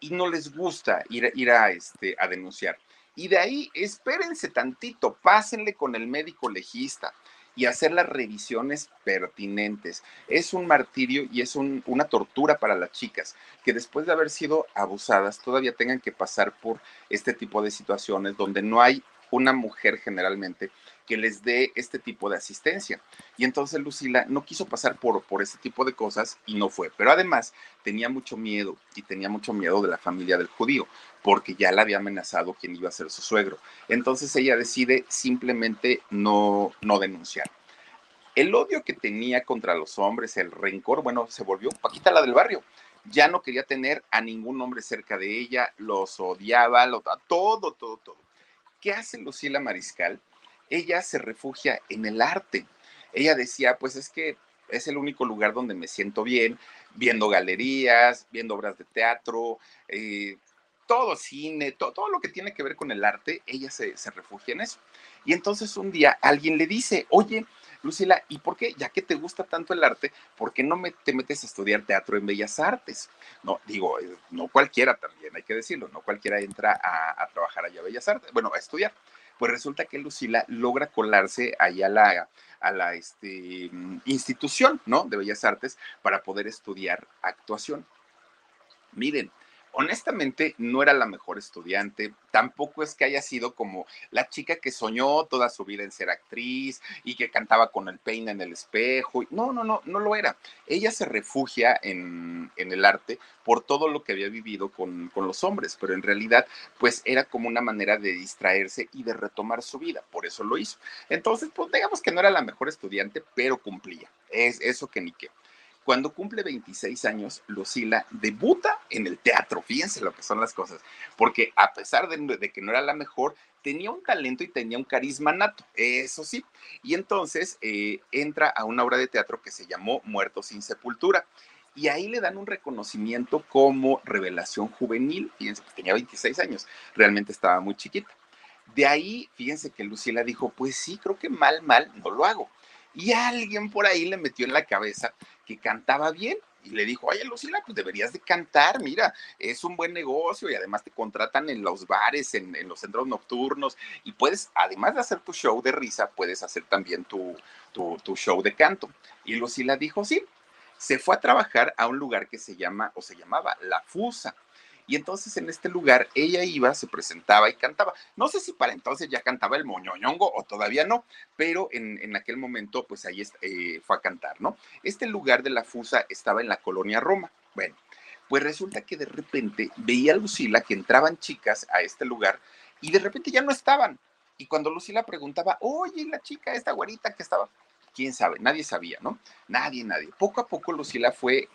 y no les gusta ir, ir a, este, a denunciar. Y de ahí, espérense tantito, pásenle con el médico legista y hacer las revisiones pertinentes. Es un martirio y es una tortura para las chicas que después de haber sido abusadas todavía tengan que pasar por este tipo de situaciones donde no hay una mujer generalmente que les dé este tipo de asistencia. Y entonces Lucila no quiso pasar por, por este tipo de cosas y no fue. Pero además tenía mucho miedo y tenía mucho miedo de la familia del judío, porque ya la había amenazado quien iba a ser su suegro. Entonces ella decide simplemente no, no denunciar. El odio que tenía contra los hombres, el rencor, bueno, se volvió Paquita la del barrio. Ya no quería tener a ningún hombre cerca de ella, los odiaba, lo, todo, todo, todo. ¿Qué hace Lucila Mariscal? Ella se refugia en el arte. Ella decía, pues es que es el único lugar donde me siento bien, viendo galerías, viendo obras de teatro, eh, todo cine, todo, lo que tiene que ver con el arte, ella se, se refugia en eso. Y entonces un día alguien le dice, oye, Lucila, ¿y por qué, ya que te gusta tanto el arte, por qué no me, te metes a estudiar teatro en Bellas Artes? No, digo, eh, no cualquiera también, hay que decirlo, no cualquiera entra a, trabajar allá a Bellas Artes, bueno, a estudiar. Pues resulta que Lucila logra colarse allá a la, a la este, mm, institución, ¿no? De Bellas Artes para poder estudiar actuación. Miren, honestamente no era la mejor estudiante, tampoco es que haya sido como la chica que soñó toda su vida en ser actriz y que cantaba con el peine en el espejo. No, no, no, no lo era. Ella se refugia en, el arte por todo lo que había vivido con, con, los hombres, pero en realidad pues era como una manera de distraerse y de retomar su vida, por eso lo hizo. Entonces, pues digamos que no era la mejor estudiante, pero cumplía. Es eso que ni qué. Cuando cumple 26 años, Lucila debuta en el teatro. Fíjense lo que son las cosas. Porque a pesar de, que no era la mejor, tenía un talento y tenía un carisma nato, eso sí. Y entonces eh, entra a una obra de teatro que se llamó Muertos sin Sepultura. Y ahí le dan un reconocimiento como revelación juvenil. Fíjense, pues tenía 26 años, realmente estaba muy chiquita. De ahí, fíjense que Lucila dijo, pues sí, creo que mal, mal, no lo hago. Y alguien por ahí le metió en la cabeza que cantaba bien y le dijo, oye Lucila, pues deberías de cantar, mira, es un buen negocio y además te contratan en los bares, en, los centros nocturnos y puedes, además de hacer tu show de risa, puedes hacer también tu, tu, tu show de canto. Y Lucila dijo, sí, se fue a trabajar a un lugar que se llama o se llamaba La Fusa y entonces en este lugar ella iba, se presentaba y cantaba. No sé si para entonces ya cantaba el moñoñongo o todavía no, pero en, aquel momento pues ahí eh, fue a cantar, ¿no? Este lugar de la Fusa estaba en la colonia Roma. Bueno, pues resulta que de repente veía a Lucila que entraban chicas a este lugar y de repente ya no estaban. Y cuando Lucila preguntaba, oye, la chica, esta güerita que estaba, quién sabe, nadie sabía, ¿no? Nadie, nadie. Poco a poco Lucila fue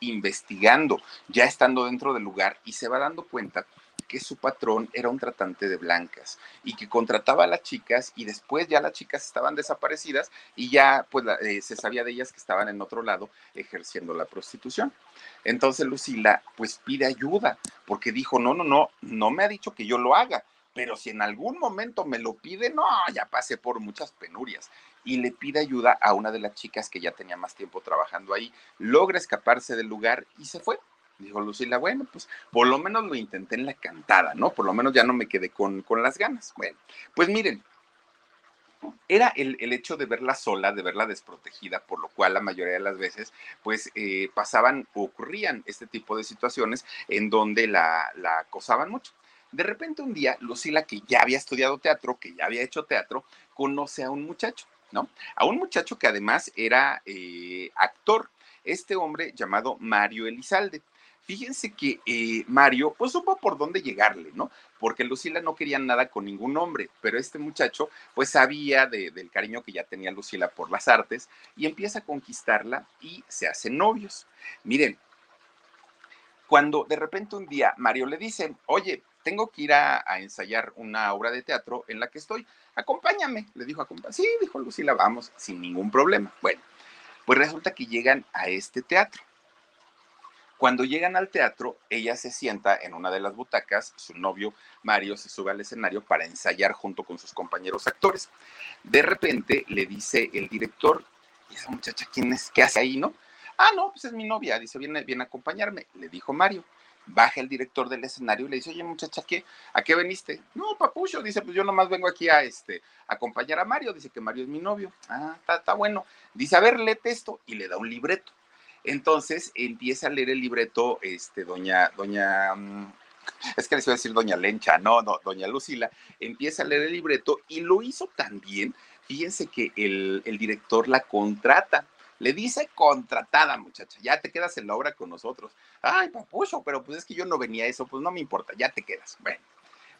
investigando, ya estando dentro del lugar y se va dando cuenta que su patrón era un tratante de blancas y que contrataba a las chicas y después ya las chicas estaban desaparecidas y ya pues eh, se sabía de ellas que estaban en otro lado ejerciendo la prostitución. Entonces Lucila pues pide ayuda porque dijo, no, no, no, no me ha dicho que yo lo haga, pero si en algún momento me lo pide, no, ya pasé por muchas penurias y le pide ayuda a una de las chicas que ya tenía más tiempo trabajando ahí. Logra escaparse del lugar y se fue. Dijo Lucila, bueno, pues por lo menos lo intenté en la cantada, ¿no? Por lo menos ya no me quedé con, con las ganas. Bueno, pues miren, era el, el, hecho de verla sola, de verla desprotegida, por lo cual la mayoría de las veces, pues eh, pasaban ocurrían este tipo de situaciones en donde la, la acosaban mucho. De repente un día, Lucila, que ya había estudiado teatro, que ya había hecho teatro, conoce a un muchacho ¿no? A un muchacho que además era eh, actor, este hombre llamado Mario Elizalde. Fíjense que eh, Mario, pues supo por dónde llegarle, ¿no? Porque Lucila no quería nada con ningún hombre, pero este muchacho, pues sabía del cariño que ya tenía Lucila por las artes y empieza a conquistarla y se hacen novios. Miren, cuando de repente un día Mario le dice, oye, tengo que ir a, ensayar una obra de teatro en la que estoy, acompáñame, le dijo, sí, dijo Lucila, vamos, sin ningún problema. Bueno, pues resulta que llegan a este teatro. Cuando llegan al teatro, ella se sienta en una de las butacas, su novio Mario se sube al escenario para ensayar junto con sus compañeros actores. De repente le dice el director, ¿y esa muchacha quién es? ¿Qué hace ahí, no? Ah, no, pues es mi novia, dice, viene, viene a acompañarme, le dijo Mario. Baja el director del escenario y le dice, oye muchacha, ¿qué? ¿a qué veniste? No, papucho, dice, pues yo nomás vengo aquí a este, acompañar a Mario, dice que Mario es mi novio. Ah, está, bueno. Dice, a ver, léete esto y le da un libreto. Entonces empieza a leer el libreto, este, doña, doña, mm, es que les iba a decir doña Lencha, no, no, doña Lucila, empieza a leer el libreto y lo hizo tan bien, fíjense que el, el director la contrata le dice contratada, muchacha, ya te quedas en la obra con nosotros. Ay, papucho, pero pues es que yo no venía a eso, pues no me importa, ya te quedas. Bueno,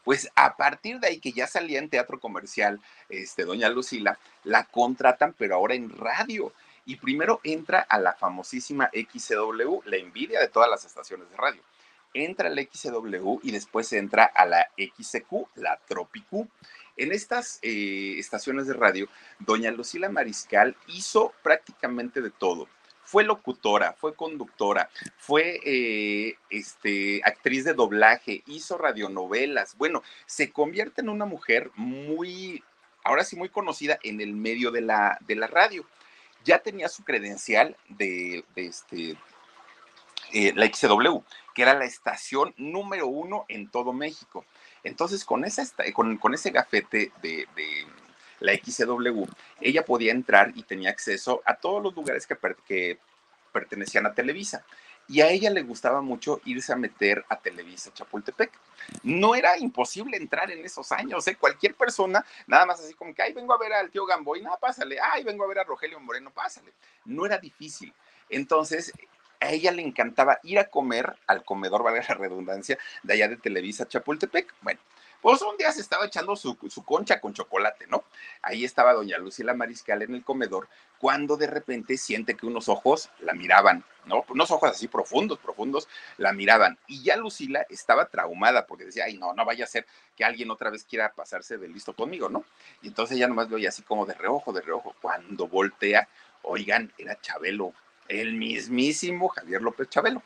Pues a partir de ahí que ya salía en teatro comercial, este, doña Lucila, la contratan, pero ahora en radio. Y primero entra a la famosísima XCW, la envidia de todas las estaciones de radio. Entra la XCW y después entra a la XQ, la Tropicu. En estas eh, estaciones de radio, doña Lucila Mariscal hizo prácticamente de todo. Fue locutora, fue conductora, fue eh, este, actriz de doblaje, hizo radionovelas. Bueno, se convierte en una mujer muy, ahora sí, muy conocida en el medio de la, de la radio. Ya tenía su credencial de, este, eh, la XW, que era la estación número uno en todo México. Entonces, con, esa, con, con ese gafete de, la XCW, ella podía entrar y tenía acceso a todos los lugares que, pertenecían a Televisa. Y a ella le gustaba mucho irse a meter a Televisa Chapultepec. No era imposible entrar en esos años, ¿eh? Cualquier persona, nada más así como que, ay, vengo a ver al tío Gamboy, nada, pásale, ay, vengo a ver a Rogelio Moreno, pásale. No era difícil. Entonces, a ella le encantaba ir a comer al comedor, vale la redundancia, de allá de Televisa Chapultepec. Bueno, pues un día se estaba echando su, concha con chocolate, ¿no? Ahí estaba doña Lucila Mariscal en el comedor, cuando de repente siente que unos ojos la miraban, ¿no? Unos ojos así profundos, profundos, la miraban. Y ya Lucila estaba traumada porque decía, ay, no, no vaya a ser que alguien otra vez quiera pasarse de listo conmigo, ¿no? Y entonces ya nomás lo oía así como de reojo, de reojo. Cuando voltea, oigan, era Chabelo, el mismísimo Javier López Chabelo.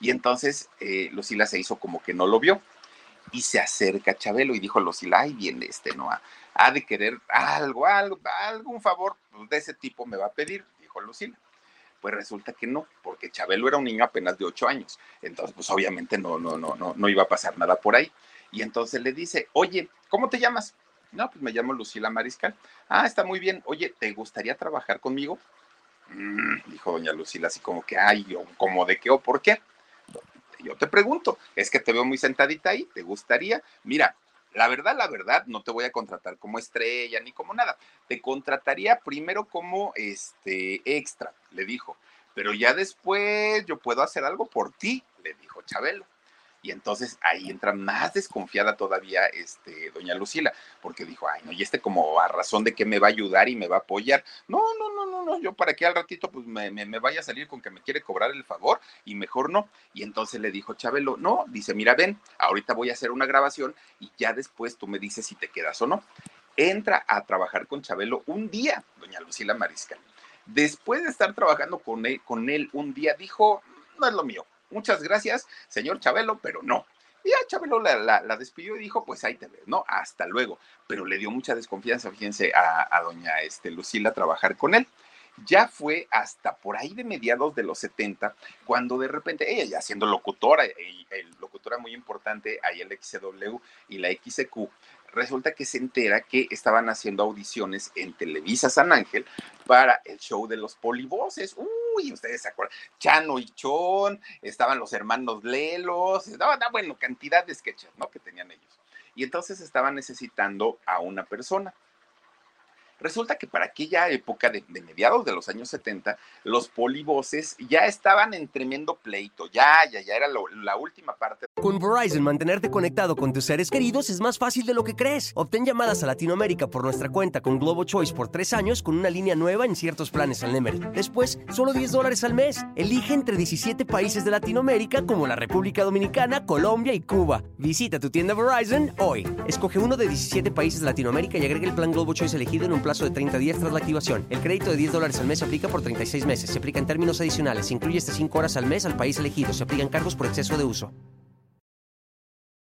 Y entonces eh, Lucila se hizo como que no lo vio y se acerca a Chabelo y dijo Lucila, ay, viene este, ¿no? Ha, de querer algo, algo, algún favor de ese tipo me va a pedir, dijo Lucila. Pues resulta que no, porque Chabelo era un niño apenas de ocho años. Entonces, pues obviamente no, no, no, no, no iba a pasar nada por ahí. Y entonces le dice, oye, ¿cómo te llamas? No, pues me llamo Lucila Mariscal. Ah, está muy bien. Oye, ¿te gustaría trabajar conmigo? Dijo doña Lucila, así como que, ay, como de qué o por qué. Yo te pregunto, es que te veo muy sentadita ahí, ¿te gustaría? Mira, la verdad, la verdad, no te voy a contratar como estrella ni como nada. Te contrataría primero como este extra, le dijo. Pero ya después yo puedo hacer algo por ti, le dijo Chabelo. Y entonces ahí entra más desconfiada todavía este, doña Lucila, porque dijo, ay, no, y este como a razón de que me va a ayudar y me va a apoyar. No, no, no, no, no, yo para que al ratito pues me, me, vaya a salir con que me quiere cobrar el favor y mejor no. Y entonces le dijo Chabelo, no, dice, mira, ven, ahorita voy a hacer una grabación y ya después tú me dices si te quedas o no. Entra a trabajar con Chabelo un día, doña Lucila Mariscal. Después de estar trabajando con él, con él un día, dijo, no es lo mío, muchas gracias, señor Chabelo, pero no. Y ya Chabelo la, despidió y dijo, pues ahí te ves, ¿no? Hasta luego. Pero le dio mucha desconfianza, fíjense, a, doña este, Lucila trabajar con él. Ya fue hasta por ahí de mediados de los 70, cuando de repente ella ya siendo locutora, y, locutora muy importante ahí en la XW y la XQ, resulta que se entera que estaban haciendo audiciones en Televisa San Ángel para el show de los polivoces. Uy, ustedes se acuerdan, Chano y Chon, estaban los hermanos Lelos, no, bueno, cantidad de sketches, ¿no? Que tenían ellos. Y entonces estaban necesitando a una persona. Resulta que para aquella época de, mediados de los años 70, los polivoces ya estaban en tremendo pleito, ya, ya, ya era la última parte. Con Verizon, mantenerte conectado con tus seres queridos es más fácil de lo que crees. Obtén llamadas a Latinoamérica por nuestra cuenta con Globo Choice por tres años con una línea nueva en ciertos planes al Nemer. Después, solo 10 dólares al mes. Elige entre 17 países de Latinoamérica como la República Dominicana, Colombia y Cuba. Visita tu tienda Verizon hoy. Escoge uno de 17 países de Latinoamérica y agrega el plan Globo Choice elegido en un plan de 30 días tras la activación. El crédito de 10 dólares al mes se aplica por 36 meses. Se aplica en términos adicionales. Se incluye hasta 5 horas al mes al país elegido. Se aplican cargos por exceso de uso.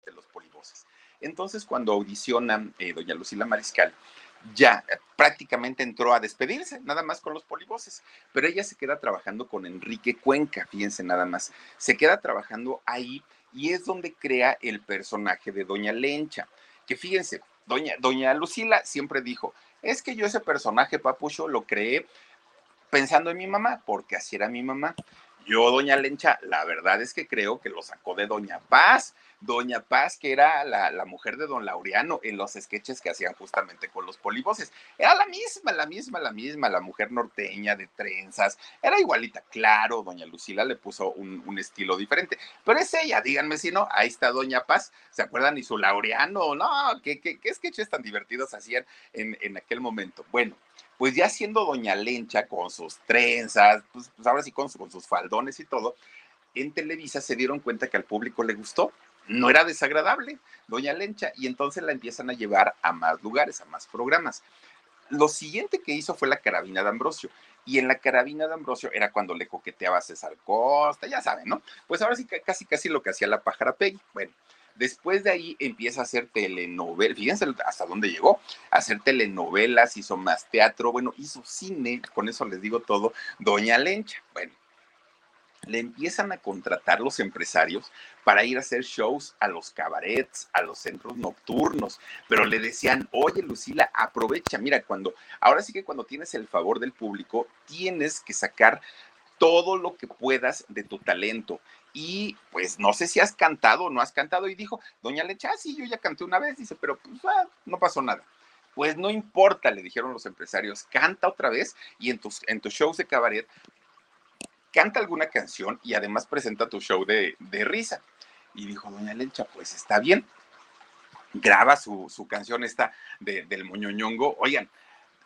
los polivoces. Entonces, cuando audiciona eh, doña Lucila Mariscal, ya eh, prácticamente entró a despedirse, nada más con los polivoces, pero ella se queda trabajando con Enrique Cuenca, fíjense nada más, se queda trabajando ahí y es donde crea el personaje de Doña Lencha, que fíjense, Doña, Lucila siempre dijo, es que yo ese personaje, Papucho, lo creé pensando en mi mamá, porque así era mi mamá. Yo, doña Lencha, la verdad es que creo que lo sacó de doña Paz. Doña Paz, que era la, la, mujer de don Laureano en los sketches que hacían justamente con los polivoces. Era la misma, la misma, la misma, la mujer norteña de trenzas. Era igualita. Claro, doña Lucila le puso un, un estilo diferente. Pero es ella, díganme si no. Ahí está doña Paz. ¿Se acuerdan? Y su Laureano. No, ¿qué, qué, qué sketches tan divertidos hacían en, en aquel momento? Bueno, pues ya siendo doña Lencha con sus trenzas, pues, pues ahora sí con, con, sus faldones y todo, en Televisa se dieron cuenta que al público le gustó. No era desagradable, doña Lencha, y entonces la empiezan a llevar a más lugares, a más programas. Lo siguiente que hizo fue la carabina de Ambrosio. Y en la carabina de Ambrosio era cuando le coqueteaba a César Costa, ya saben, ¿no? Pues ahora sí casi casi lo que hacía la pájara Peggy. Bueno, Después de ahí empieza a hacer telenovelas, fíjense hasta dónde llegó, a hacer telenovelas, hizo más teatro, bueno, hizo cine, con eso les digo todo, Doña Lencha. Bueno, le empiezan a contratar los empresarios para ir a hacer shows a los cabarets, a los centros nocturnos, pero le decían, oye Lucila, aprovecha, mira, cuando, ahora sí que cuando tienes el favor del público, tienes que sacar todo lo que puedas de tu talento y pues no sé si has cantado o no has cantado. Y dijo, doña Lecha, ah, sí, yo ya canté una vez. Dice, pero pues ah, no pasó nada. Pues no importa, le dijeron los empresarios, canta otra vez y en tus, en tus shows de cabaret, canta alguna canción y además presenta tu show de, de risa. Y dijo, doña Lencha, pues está bien. Graba su, su canción esta de, del moñoñongo. Oigan,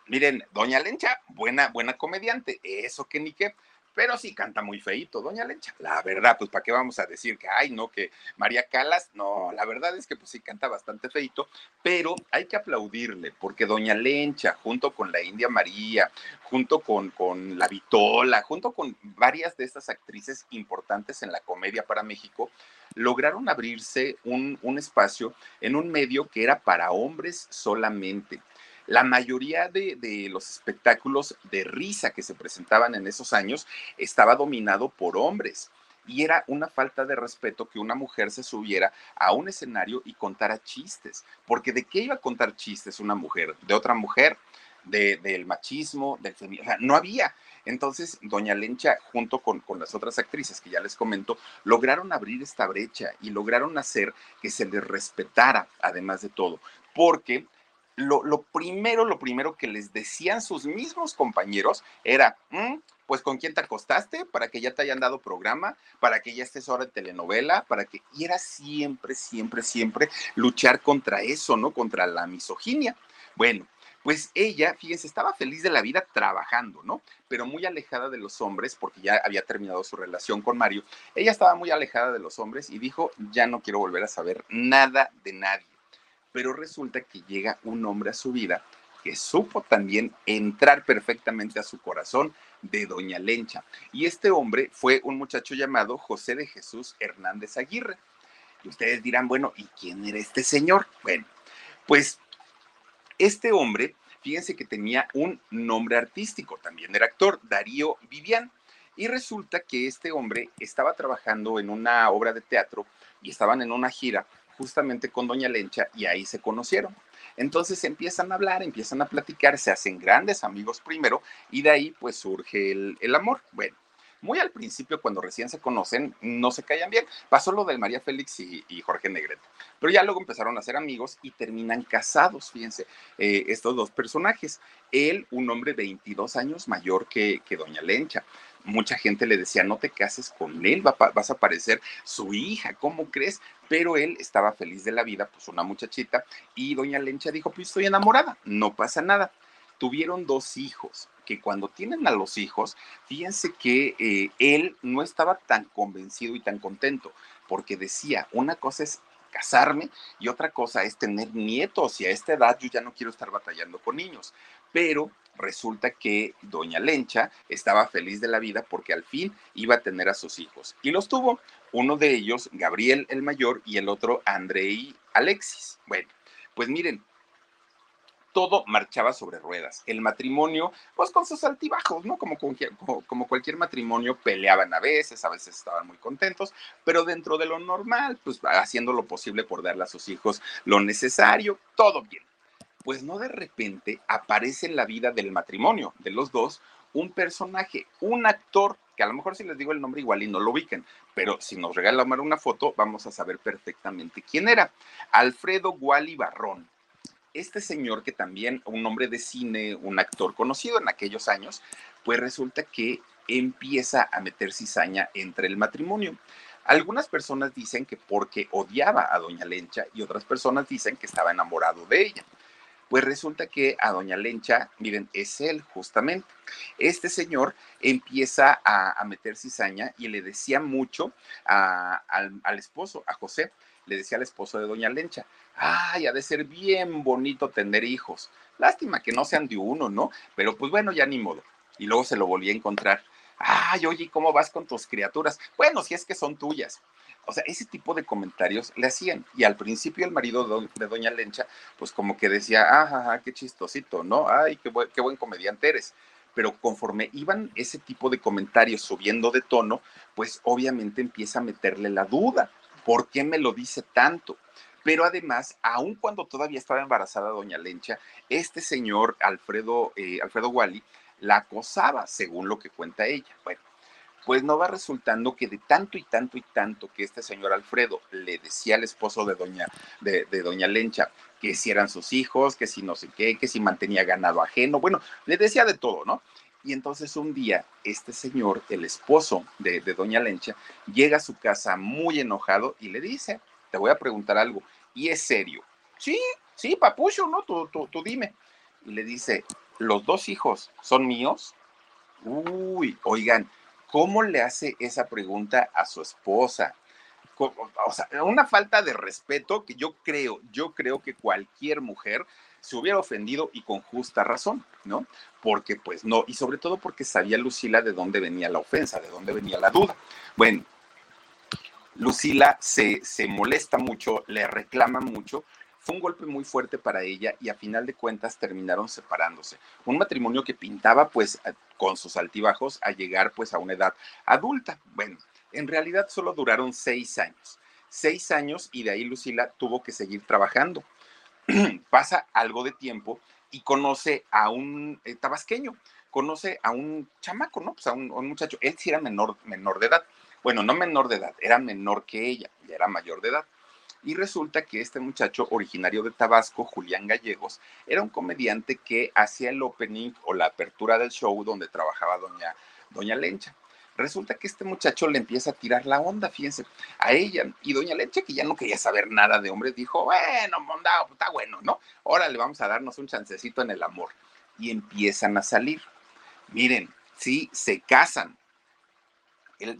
miren, doña Lencha, buena, buena comediante, eso que ni qué pero sí canta muy feito, doña Lencha. La verdad, pues, ¿para qué vamos a decir que, ay, no, que María Calas? No, la verdad es que, pues, sí canta bastante feito, pero hay que aplaudirle, porque doña Lencha, junto con la India María, junto con, con la Vitola, junto con varias de estas actrices importantes en la comedia para México, lograron abrirse un, un espacio en un medio que era para hombres solamente la mayoría de, de, los espectáculos de risa que se presentaban en esos años estaba dominado por hombres. Y era una falta de respeto que una mujer se subiera a un escenario y contara chistes. Porque ¿de qué iba a contar chistes una mujer? ¿De otra mujer? De, del machismo, del feminismo. No había. Entonces, Doña Lencha, junto con, con, las otras actrices que ya les comento, lograron abrir esta brecha y lograron hacer que se les respetara, además de todo, porque lo, lo, primero, lo primero que les decían sus mismos compañeros era, mm, pues con quién te acostaste, para que ya te hayan dado programa, para que ya estés ahora en telenovela, para que... Y era siempre, siempre, siempre luchar contra eso, ¿no? Contra la misoginia. Bueno, pues ella, fíjense, estaba feliz de la vida trabajando, ¿no? Pero muy alejada de los hombres, porque ya había terminado su relación con Mario. Ella estaba muy alejada de los hombres y dijo, ya no quiero volver a saber nada de nadie pero resulta que llega un hombre a su vida que supo también entrar perfectamente a su corazón de Doña Lencha. Y este hombre fue un muchacho llamado José de Jesús Hernández Aguirre. Y ustedes dirán, bueno, ¿y quién era este señor? Bueno, pues este hombre, fíjense que tenía un nombre artístico, también era actor, Darío Vivian. Y resulta que este hombre estaba trabajando en una obra de teatro y estaban en una gira justamente con Doña Lencha y ahí se conocieron. Entonces empiezan a hablar, empiezan a platicar, se hacen grandes amigos primero y de ahí pues surge el, el amor. Bueno, muy al principio, cuando recién se conocen, no se callan bien. Pasó lo de María Félix y, y, Jorge Negrete. Pero ya luego empezaron a ser amigos y terminan casados, fíjense, eh, estos dos personajes. Él, un hombre 22 años mayor que, que Doña Lencha mucha gente le decía, no te cases con él, va, vas a parecer su hija, ¿cómo crees? Pero él estaba feliz de la vida, pues una muchachita, y doña Lencha dijo, pues estoy enamorada, no pasa nada. Tuvieron dos hijos, que cuando tienen a los hijos, fíjense que eh, él no estaba tan convencido y tan contento, porque decía, una cosa es casarme y otra cosa es tener nietos y a esta edad yo ya no quiero estar batallando con niños. Pero resulta que doña Lencha estaba feliz de la vida porque al fin iba a tener a sus hijos. Y los tuvo, uno de ellos, Gabriel el mayor, y el otro, Andrei Alexis. Bueno, pues miren, todo marchaba sobre ruedas. El matrimonio, pues con sus altibajos, ¿no? Como, como, cualquier matrimonio, peleaban a veces, a veces estaban muy contentos, pero dentro de lo normal, pues haciendo lo posible por darle a sus hijos lo necesario, todo bien pues no de repente aparece en la vida del matrimonio de los dos un personaje, un actor que a lo mejor si les digo el nombre igual y no lo ubiquen, pero si nos regalan una foto vamos a saber perfectamente quién era. Alfredo Guali Barrón. Este señor que también, un hombre de cine, un actor conocido en aquellos años, pues resulta que empieza a meter cizaña entre el matrimonio. Algunas personas dicen que porque odiaba a Doña Lencha y otras personas dicen que estaba enamorado de ella. Pues resulta que a Doña Lencha, miren, es él justamente. Este señor empieza a, meter cizaña y le decía mucho al, al, esposo, a José, le decía al esposo de Doña Lencha, ay, ha de ser bien bonito tener hijos. Lástima que no sean de uno, ¿no? Pero pues bueno, ya ni modo. Y luego se lo volví a encontrar ay, oye, ¿cómo vas con tus criaturas? Bueno, si es que son tuyas. O sea, ese tipo de comentarios le hacían. Y al principio el marido de Doña Lencha, pues como que decía, ah, qué chistosito, ¿no? Ay, qué buen, qué buen comediante eres. Pero conforme iban ese tipo de comentarios subiendo de tono, pues obviamente empieza a meterle la duda. ¿Por qué me lo dice tanto? Pero además, aun cuando todavía estaba embarazada Doña Lencha, este señor Alfredo, eh, Alfredo Wally la acosaba, según lo que cuenta ella. Bueno, pues no va resultando que de tanto y tanto y tanto que este señor Alfredo le decía al esposo de doña, de, doña Lencha que si eran sus hijos, que si no sé qué, que si mantenía ganado ajeno, bueno, le decía de todo, ¿no? Y entonces un día este señor, el esposo de, doña Lencha, llega a su casa muy enojado y le dice, te voy a preguntar algo, y es serio. Sí, sí, papucho, ¿no? Tú, tú, tú dime. Y le dice, los dos hijos son míos. Uy, oigan, ¿cómo le hace esa pregunta a su esposa? O sea, una falta de respeto que yo creo, yo creo que cualquier mujer se hubiera ofendido y con justa razón, ¿no? Porque pues no, y sobre todo porque sabía Lucila de dónde venía la ofensa, de dónde venía la duda. Bueno, Lucila se, se molesta mucho, le reclama mucho fue un golpe muy fuerte para ella y a final de cuentas terminaron separándose. Un matrimonio que pintaba pues con sus altibajos a llegar pues a una edad adulta. Bueno, en realidad solo duraron seis años. Seis años y de ahí Lucila tuvo que seguir trabajando. *clears throat* Pasa algo de tiempo y conoce a un eh, tabasqueño, conoce a un chamaco, ¿no? Pues a un, un, muchacho. Él sí era menor, menor de edad. Bueno, no menor de edad, era menor que ella, ya era mayor de edad. Y resulta que este muchacho originario de Tabasco, Julián Gallegos, era un comediante que hacía el opening o la apertura del show donde trabajaba doña, doña Lencha. Resulta que este muchacho le empieza a tirar la onda, fíjense, a ella. Y doña Lencha, que ya no quería saber nada de hombres, dijo, bueno, mondado, está bueno, ¿no? Ahora le vamos a darnos un chancecito en el amor. Y empiezan a salir. Miren, sí, se casan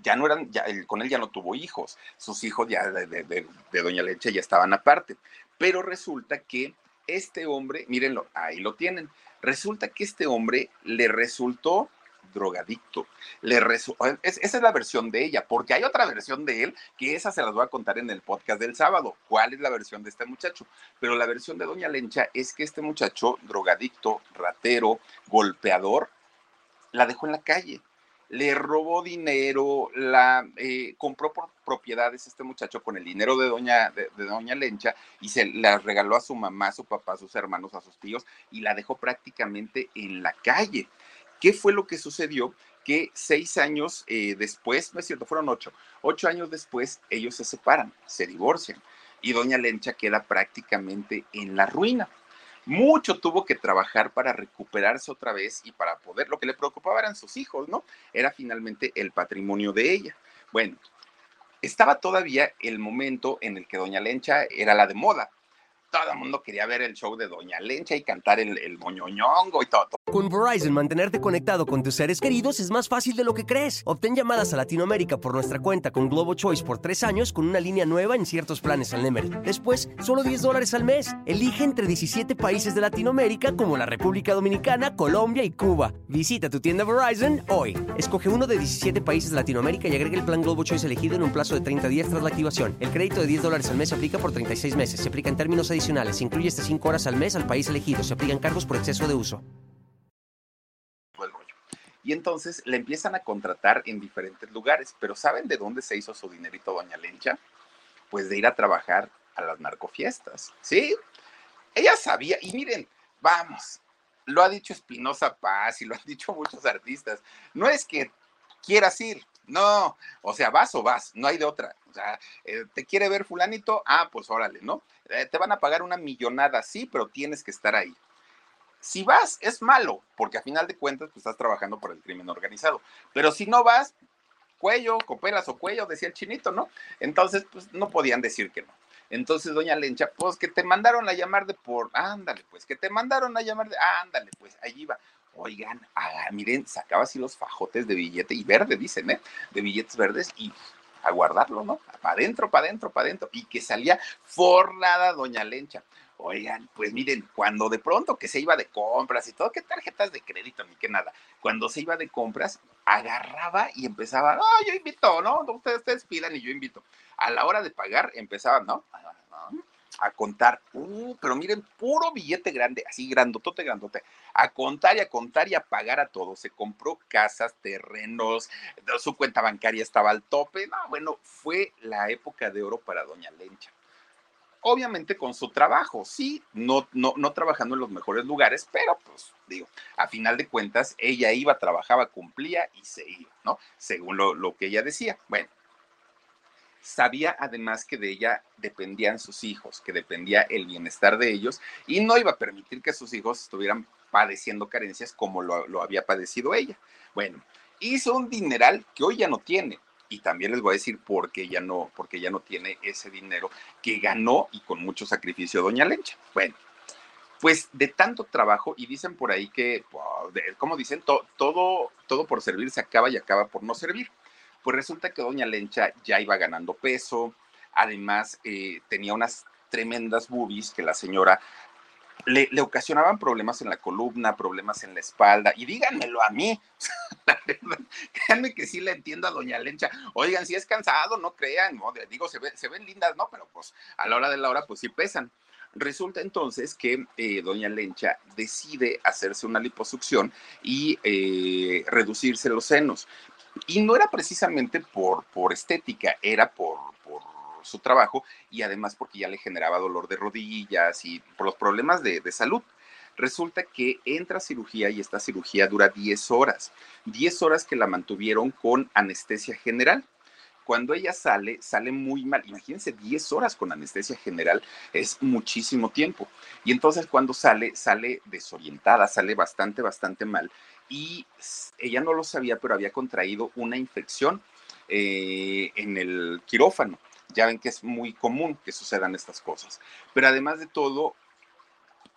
ya no eran, ya, con él ya no tuvo hijos, sus hijos ya de, Doña Leche ya estaban aparte, pero resulta que este hombre, mírenlo, ahí lo tienen, resulta que este hombre le resultó drogadicto. Le esa es la versión de ella, porque hay otra versión de él, que esa se las voy a contar en el podcast del sábado. ¿Cuál es la versión de este muchacho? Pero la versión de Doña Lencha es que este muchacho, drogadicto, ratero, golpeador, la dejó en la calle le robó dinero, la eh, compró por propiedades este muchacho con el dinero de doña, de, doña Lencha y se las regaló a su mamá, a su papá, a sus hermanos, a sus tíos y la dejó prácticamente en la calle. ¿Qué fue lo que sucedió? Que seis años eh, después, no es cierto, fueron ocho, ocho años después ellos se separan, se divorcian y doña Lencha queda prácticamente en la ruina mucho tuvo que trabajar para recuperarse otra vez y para poder, lo que le preocupaba eran sus hijos, ¿no? Era finalmente el patrimonio de ella. Bueno, estaba todavía el momento en el que Doña Lencha era la de moda todo el mundo quería ver el show de Doña Lencha y cantar el, el moñoñongo y todo. Con Verizon, mantenerte conectado con tus seres queridos es más fácil de lo que crees. Obtén llamadas a Latinoamérica por nuestra cuenta con Globo Choice por tres años con una línea nueva en ciertos planes al Nemery. Después, solo 10 dólares al mes. Elige entre 17 países de Latinoamérica como la República Dominicana, Colombia y Cuba. Visita tu tienda Verizon hoy. Escoge uno de 17 países de Latinoamérica y agrega el plan Globo Choice elegido en un plazo de 30 días tras la activación. El crédito de 10 dólares al mes aplica por 36 meses. Se aplica en términos adicionales se incluye hasta 5 horas al mes al país elegido. Se aplican cargos por exceso de uso. Y entonces le empiezan a contratar en diferentes lugares. Pero ¿saben de dónde se hizo su dinerito Doña Lencha? Pues de ir a trabajar a las narcofiestas. ¿Sí? Ella sabía. Y miren, vamos, lo ha dicho Espinosa Paz y lo han dicho muchos artistas. No es que quieras ir. No, o sea, vas o vas, no hay de otra. O sea, eh, ¿te quiere ver fulanito? Ah, pues órale, ¿no? Eh, te van a pagar una millonada, sí, pero tienes que estar ahí. Si vas, es malo, porque a final de cuentas pues, estás trabajando por el crimen organizado. Pero si no vas, cuello, copelas o cuello, decía el chinito, ¿no? Entonces, pues no podían decir que no. Entonces, doña Lencha, pues que te mandaron a llamar de por, ándale, pues, que te mandaron a llamar de, ándale, pues, allí va. Oigan, miren, sacaba así los fajotes de billete y verde, dicen, ¿eh? De billetes verdes y a guardarlo, ¿no? Para adentro, para adentro, para adentro. Y que salía forrada doña Lencha. Oigan, pues miren, cuando de pronto que se iba de compras y todo, qué tarjetas de crédito ni qué nada, cuando se iba de compras, agarraba y empezaba, ah, yo invito, ¿no? Ustedes, ustedes pidan y yo invito. A la hora de pagar, empezaba, ¿no? A contar, uh, pero miren, puro billete grande, así grandotote, grandote, a contar y a contar y a pagar a todo. Se compró casas, terrenos, su cuenta bancaria estaba al tope. No, bueno, fue la época de oro para Doña Lencha obviamente con su trabajo, sí, no, no, no trabajando en los mejores lugares, pero pues digo, a final de cuentas, ella iba, trabajaba, cumplía y se iba, ¿no? Según lo, lo que ella decía. Bueno, sabía además que de ella dependían sus hijos, que dependía el bienestar de ellos y no iba a permitir que sus hijos estuvieran padeciendo carencias como lo, había padecido ella. Bueno, hizo un dineral que hoy ya no tiene, y también les voy a decir por qué ya no, porque ya no tiene ese dinero que ganó y con mucho sacrificio Doña Lencha. Bueno, pues de tanto trabajo, y dicen por ahí que, como dicen, todo, todo por servir se acaba y acaba por no servir. Pues resulta que Doña Lencha ya iba ganando peso, además eh, tenía unas tremendas boobies que la señora le, ocasionaban problemas en la columna, problemas en la espalda, y díganmelo a mí, *laughs* la verdad, créanme que sí le entiendo a doña Lencha, oigan, si es cansado, no crean, ¿no? digo, se, ven lindas, ¿no? Pero pues a la hora de la hora, pues sí pesan. Resulta entonces que eh, doña Lencha decide hacerse una liposucción y eh, reducirse los senos. Y no era precisamente por, por estética, era por, por su trabajo y además porque ya le generaba dolor de rodillas y por los problemas de, salud. Resulta que entra a cirugía y esta cirugía dura 10 horas, 10 horas que la mantuvieron con anestesia general cuando ella sale, sale muy mal. Imagínense, 10 horas con anestesia general es muchísimo tiempo. Y entonces cuando sale, sale desorientada, sale bastante, bastante mal. Y ella no lo sabía, pero había contraído una infección eh, en el quirófano. Ya ven que es muy común que sucedan estas cosas. Pero además de todo,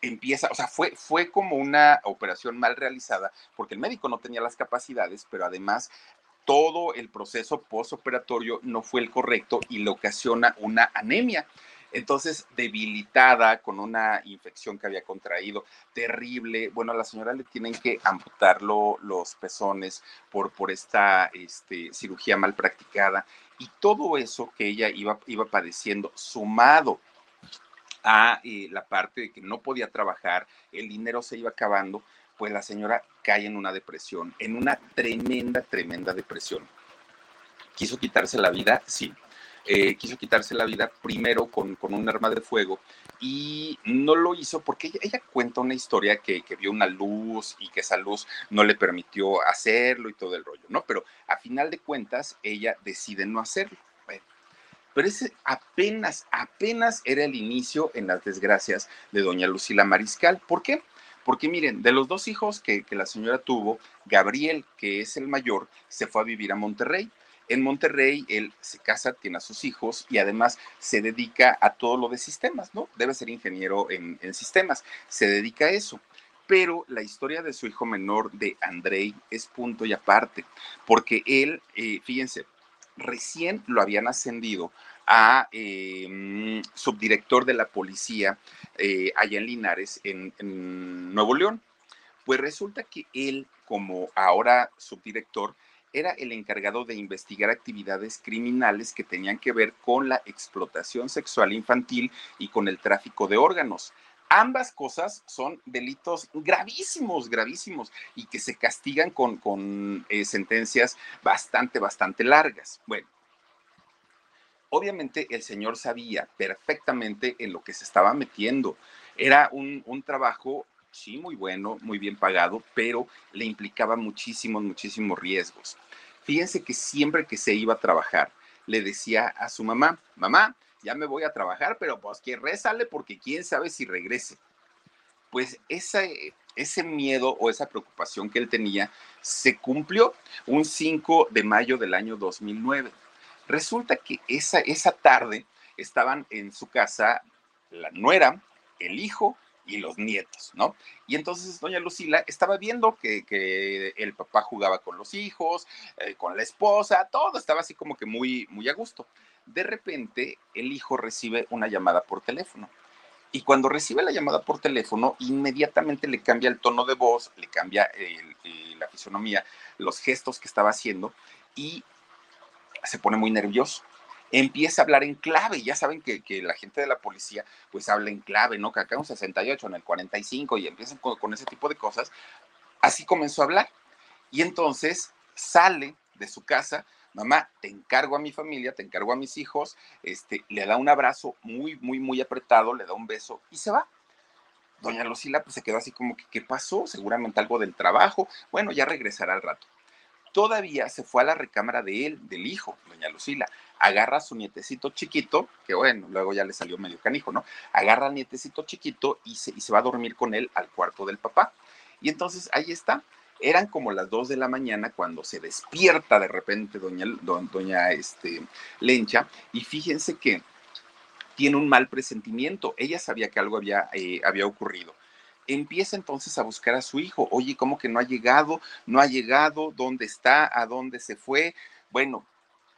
empieza, o sea, fue, fue como una operación mal realizada porque el médico no tenía las capacidades, pero además todo el proceso postoperatorio no fue el correcto y le ocasiona una anemia. Entonces, debilitada, con una infección que había contraído, terrible. Bueno, a la señora le tienen que amputarlo los pezones por, por esta este, cirugía mal practicada. Y todo eso que ella iba, iba padeciendo, sumado a eh, la parte de que no podía trabajar, el dinero se iba acabando, pues la señora cae en una depresión, en una tremenda, tremenda depresión. ¿Quiso quitarse la vida? Sí. Eh, quiso quitarse la vida primero con, con, un arma de fuego y no lo hizo porque ella, cuenta una historia que, que, vio una luz y que esa luz no le permitió hacerlo y todo el rollo, ¿no? Pero a final de cuentas ella decide no hacerlo. pero ese apenas, apenas era el inicio en las desgracias de doña Lucila Mariscal. ¿Por qué? Porque miren, de los dos hijos que, que la señora tuvo, Gabriel, que es el mayor, se fue a vivir a Monterrey en Monterrey, él se casa, tiene a sus hijos y además se dedica a todo lo de sistemas, ¿no? Debe ser ingeniero en, sistemas, se dedica a eso. Pero la historia de su hijo menor, de Andrei, es punto y aparte, porque él, eh, fíjense, recién lo habían ascendido a em, subdirector de la policía eh, allá en Linares, en Nuevo León. Pues resulta que él, como ahora subdirector, era el encargado de investigar actividades criminales que tenían que ver con la explotación sexual infantil y con el tráfico de órganos. Ambas cosas son delitos gravísimos, gravísimos, y que se castigan con, eh, sentencias bastante, bastante largas. Bueno, obviamente el señor sabía perfectamente en lo que se estaba metiendo. Era un, un trabajo sí, muy bueno, muy bien pagado, pero le implicaba muchísimos, muchísimos riesgos. Fíjense que siempre que se iba a trabajar, le decía a su mamá, mamá, ya me voy a trabajar, pero pues que rezale porque quién sabe si regrese. Pues ese, ese miedo o esa preocupación que él tenía se cumplió un 5 de mayo del año 2009. Resulta que esa, esa tarde estaban en su casa la nuera, el hijo y los nietos, ¿no? Y entonces doña Lucila estaba viendo que, el papá jugaba con los hijos, eh, con la esposa, todo estaba así como que muy, muy a gusto. De repente, el hijo recibe una llamada por teléfono. Y cuando recibe la llamada por teléfono, inmediatamente le cambia el tono de voz, le cambia la fisonomía, los gestos que estaba haciendo y se pone muy nervioso empieza a hablar en clave. Ya saben que, la gente de la policía pues habla en clave, ¿no? Que acá en un 68, en el 45 y empiezan con, ese tipo de cosas. Así comenzó a hablar. Y entonces sale de su casa, mamá, te encargo a mi familia, te encargo a mis hijos, este, le da un abrazo muy, muy, muy apretado, le da un beso y se va. Doña Lucila pues se quedó así como que, ¿qué pasó? Seguramente algo del trabajo. Bueno, ya regresará al rato. Todavía se fue a la recámara de él, del hijo, doña Lucila agarra a su nietecito chiquito, que bueno, luego ya le salió medio canijo, ¿no? Agarra al nietecito chiquito y se, y se va a dormir con él al cuarto del papá. Y entonces ahí está. Eran como las dos de la mañana cuando se despierta de repente doña, doña este, Lencha y fíjense que tiene un mal presentimiento. Ella sabía que algo había, eh, había ocurrido empieza entonces a buscar a su hijo. Oye, ¿cómo que no ha llegado? ¿No ha llegado? ¿Dónde está? ¿A dónde se fue? Bueno,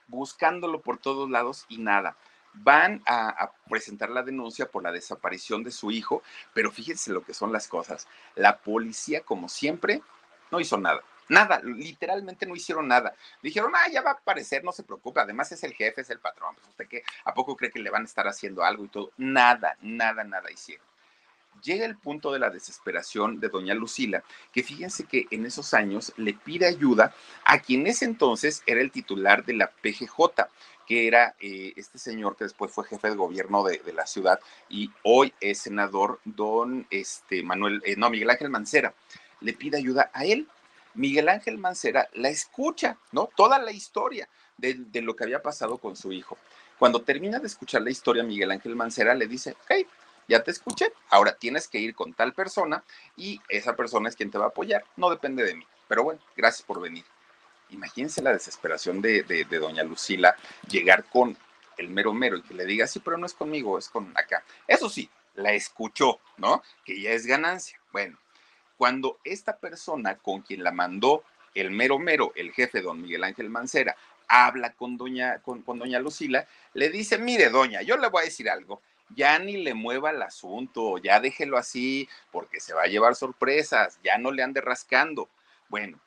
buscándolo por todos lados y nada. Van a, presentar la denuncia por la desaparición de su hijo, pero fíjense lo que son las cosas. La policía, como siempre, no hizo nada. Nada, literalmente no hicieron nada. Dijeron, ah, ya va a aparecer, no se preocupe. Además es el jefe, es el patrón. Pues usted qué, ¿a poco cree que le van a estar haciendo algo y todo? Nada, nada, nada hicieron llega el punto de la desesperación de doña Lucila, que fíjense que en esos años le pide ayuda a quien ese entonces era el titular de la PGJ, que era eh, este señor que después fue jefe de gobierno de, la ciudad y hoy es senador, don este, Manuel, eh, no, Miguel Ángel Mancera. Le pide ayuda a él. Miguel Ángel Mancera la escucha, ¿no? Toda la historia de, lo que había pasado con su hijo. Cuando termina de escuchar la historia, Miguel Ángel Mancera le dice, ok, ya te escuché, ahora tienes que ir con tal persona y esa persona es quien te va a apoyar, no depende de mí, pero bueno, gracias por venir. Imagínense la desesperación de, doña Lucila llegar con el mero mero y que le diga, sí, pero no es conmigo, es con acá. Eso sí, la escuchó, ¿no? Que ya es ganancia. Bueno, cuando esta persona con quien la mandó el mero mero, el jefe don Miguel Ángel Mancera, habla con doña, con, con doña Lucila, le dice, mire, doña, yo le voy a decir algo, ya ni le mueva el asunto, ya déjelo así, porque se va a llevar sorpresas, ya no le ande rascando. Bueno,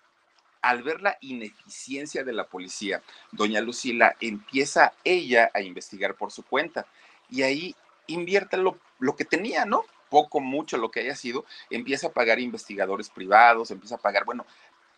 al ver la ineficiencia de la policía, doña Lucila empieza ella a investigar por su cuenta y ahí invierte lo, lo que tenía, ¿no? poco, mucho, lo que haya sido, empieza a pagar investigadores privados, empieza a pagar, bueno,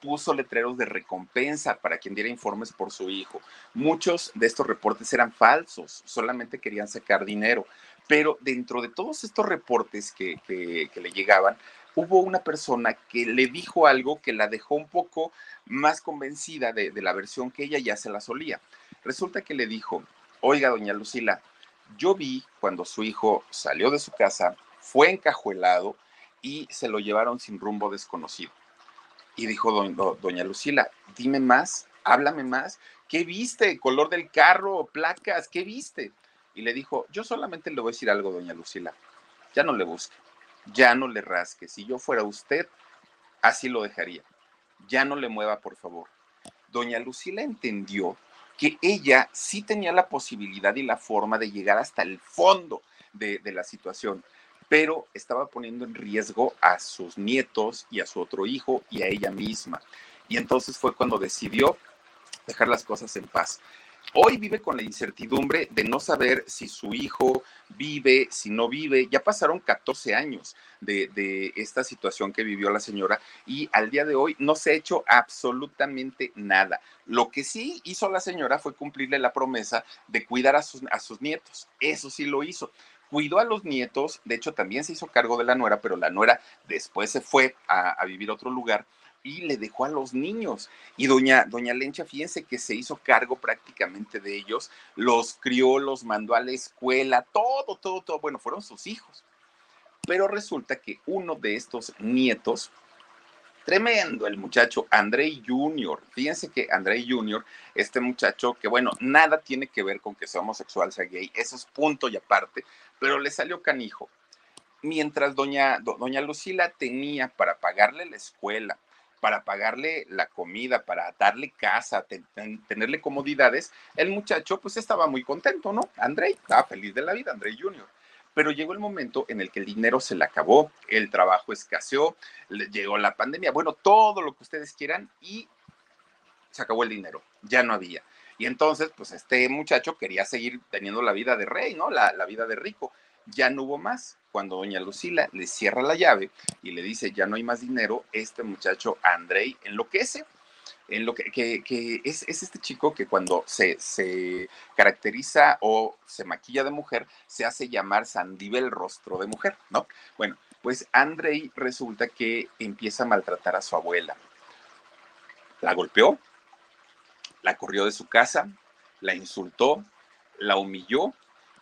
puso letreros de recompensa para quien diera informes por su hijo. Muchos de estos reportes eran falsos, solamente querían sacar dinero. Pero dentro de todos estos reportes que, le llegaban, hubo una persona que le dijo algo que la dejó un poco más convencida de, la versión que ella ya se la solía. Resulta que le dijo, oiga, doña Lucila, yo vi cuando su hijo salió de su casa, fue encajuelado y se lo llevaron sin rumbo desconocido. Y dijo doña Lucila, dime más, háblame más, ¿qué viste? ¿Color del carro? ¿Placas? ¿Qué viste? Y le dijo, yo solamente le voy a decir algo, doña Lucila, ya no le busque, ya no le rasque, si yo fuera usted, así lo dejaría, ya no le mueva, por favor. Doña Lucila entendió que ella sí tenía la posibilidad y la forma de llegar hasta el fondo de, de la situación, pero estaba poniendo en riesgo a sus nietos y a su otro hijo y a ella misma. Y entonces fue cuando decidió dejar las cosas en paz. Hoy vive con la incertidumbre de no saber si su hijo vive, si no vive. Ya pasaron 14 años de, esta situación que vivió la señora y al día de hoy no se ha hecho absolutamente nada. Lo que sí hizo la señora fue cumplirle la promesa de cuidar a sus, nietos. Eso sí lo hizo cuidó a los nietos, de hecho también se hizo cargo de la nuera, pero la nuera después se fue a, a, vivir a otro lugar, y le dejó a los niños. Y doña, doña Lencha, fíjense que se hizo cargo prácticamente de ellos, los crió, los mandó a la escuela, todo, todo, todo. Bueno, fueron sus hijos. Pero resulta que uno de estos nietos, tremendo el muchacho, André Junior. Fíjense que André Junior, este muchacho que, bueno, nada tiene que ver con que sea homosexual, sea gay, eso es punto y aparte, pero le salió canijo. Mientras doña, doña Lucila tenía para pagarle la escuela, para pagarle la comida, para darle casa, tenerle comodidades, el muchacho pues estaba muy contento, ¿no? André estaba feliz de la vida, André Junior. Pero llegó el momento en el que el dinero se le acabó, el trabajo escaseó, llegó la pandemia, bueno, todo lo que ustedes quieran y se acabó el dinero, ya no había. Y entonces, pues este muchacho quería seguir teniendo la vida de rey, ¿no? La vida de rico ya no hubo más. Cuando doña Lucila le cierra la llave y le dice, ya no hay más dinero, este muchacho Andrei enloquece. En lo que, que, es, es, este chico que cuando se, se, caracteriza o se maquilla de mujer, se hace llamar Sandivel rostro de mujer, ¿no? Bueno, pues Andrei resulta que empieza a maltratar a su abuela. La golpeó, la corrió de su casa, la insultó, la humilló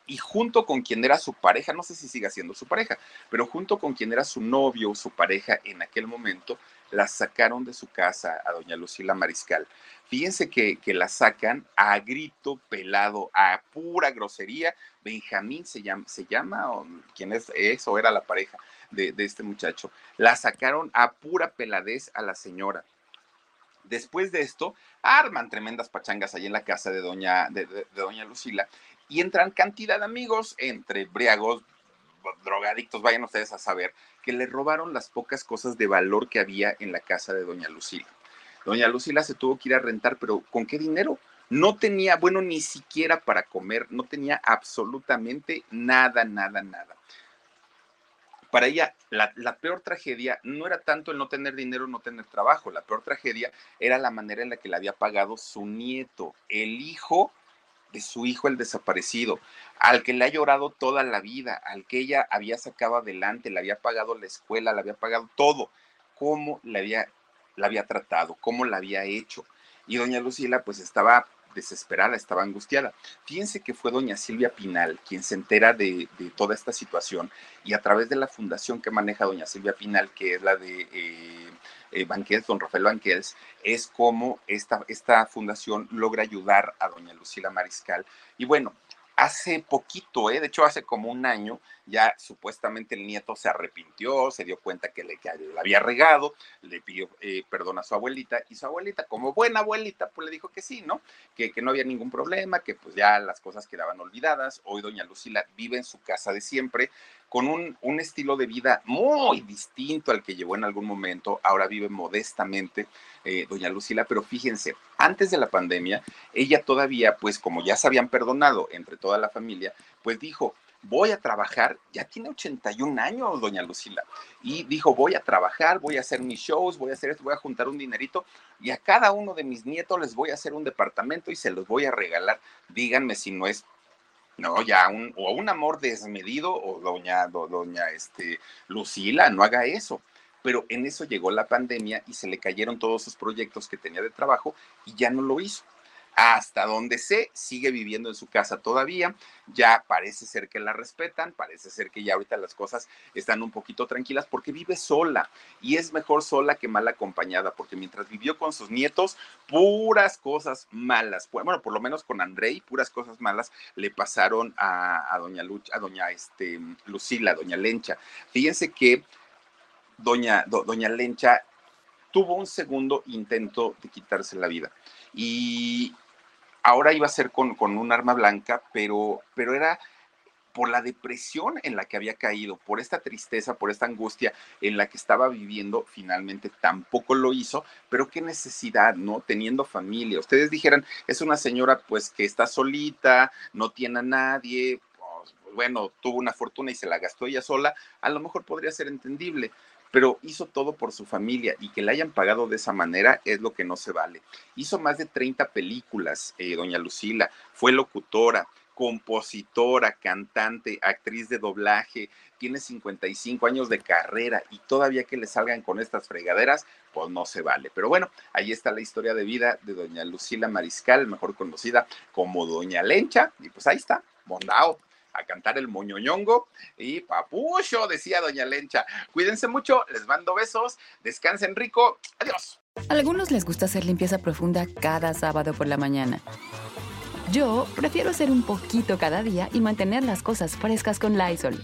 y junto con quien era su pareja, no sé si siga siendo su pareja, pero junto con quien era su novio o su pareja en aquel momento, la sacaron de su casa a doña Lucila Mariscal. Fíjense que, la sacan a grito pelado, a pura grosería. Benjamín se llama, se llama o quién es eso, era la pareja de, este muchacho. La sacaron a pura peladez a la señora. Después de esto, arman tremendas pachangas ahí en la casa de doña, de doña Lucila y entran cantidad de amigos, entre briagos, drogadictos, vayan ustedes a saber, que le robaron las pocas cosas de valor que había en la casa de doña Lucila. Doña Lucila se tuvo que ir a rentar, pero ¿con qué dinero? No tenía, bueno, ni siquiera para comer, no tenía absolutamente nada, nada, nada. Para ella, la, la, peor tragedia no era tanto el no tener dinero, no tener trabajo, la peor tragedia era la manera en la que le había pagado su nieto, el hijo de su hijo el desaparecido, al que le ha llorado toda la vida, al que ella había sacado adelante, le había pagado la escuela, le había pagado todo, cómo la había, la había tratado, cómo la había hecho. Y doña Lucila pues estaba desesperada, estaba angustiada. Fíjense que fue doña Silvia Pinal quien se entera de, toda esta situación y a través de la fundación que maneja doña Silvia Pinal, que es la de eh, eh, don Rafael Banquels, es como esta, esta fundación logra ayudar a doña Lucila Mariscal. Y bueno, hace poquito, ¿eh? de hecho hace como un año, ya supuestamente el nieto se arrepintió, se dio cuenta que le, había regado, le pidió eh, perdón a su abuelita y su abuelita, como buena abuelita, pues le dijo que sí, ¿no? Que, que no había ningún problema, que pues ya las cosas quedaban olvidadas. Hoy doña Lucila vive en su casa de siempre, con un, un, estilo de vida muy distinto al que llevó en algún momento. Ahora vive modestamente eh, doña Lucila, pero fíjense, antes de la pandemia, ella todavía, pues como ya se habían perdonado entre toda la familia, pues dijo, voy a trabajar, ya tiene 81 años, doña Lucila, y dijo, voy a trabajar, voy a hacer mis shows, voy a hacer esto, voy a juntar un dinerito, y a cada uno de mis nietos les voy a hacer un departamento y se los voy a regalar. Díganme si no es no, ya un, o un amor desmedido o doña, doña este, Lucila, no haga eso. Pero en eso llegó la pandemia y se le cayeron todos sus proyectos que tenía de trabajo y ya no lo hizo hasta donde sé, sigue viviendo en su casa todavía. Ya parece ser que la respetan, parece ser que ya ahorita las cosas están un poquito tranquilas porque vive sola y es mejor sola que mal acompañada porque mientras vivió con sus nietos, puras cosas malas, bueno, por lo menos con Andrei, puras cosas malas le pasaron a, doña Lucha, a doña este, Lucila, doña Lencha. Fíjense que doña, doña Lencha tuvo un segundo intento de quitarse la vida. Y ahora iba a ser con, un arma blanca, pero, pero era por la depresión en la que había caído, por esta tristeza, por esta angustia en la que estaba viviendo, finalmente tampoco lo hizo, pero qué necesidad, ¿no? Teniendo familia. Ustedes dijeran, es una señora pues que está solita, no tiene a nadie, pues, bueno, tuvo una fortuna y se la gastó ella sola, a lo mejor podría ser entendible, pero hizo todo por su familia y que le hayan pagado de esa manera es lo que no se vale. Hizo más de 30 películas, eh, doña Lucila, fue locutora, compositora, cantante, actriz de doblaje, tiene 55 años de carrera y todavía que le salgan con estas fregaderas, pues no se vale. Pero bueno, ahí está la historia de vida de doña Lucila Mariscal, mejor conocida como doña Lencha, y pues ahí está, mondao a cantar el moñoñongo y papucho, decía doña Lencha. Cuídense mucho, les mando besos, descansen rico, adiós. Algunos les gusta hacer limpieza profunda cada sábado por la mañana. Yo prefiero hacer un poquito cada día y mantener las cosas frescas con Lysol.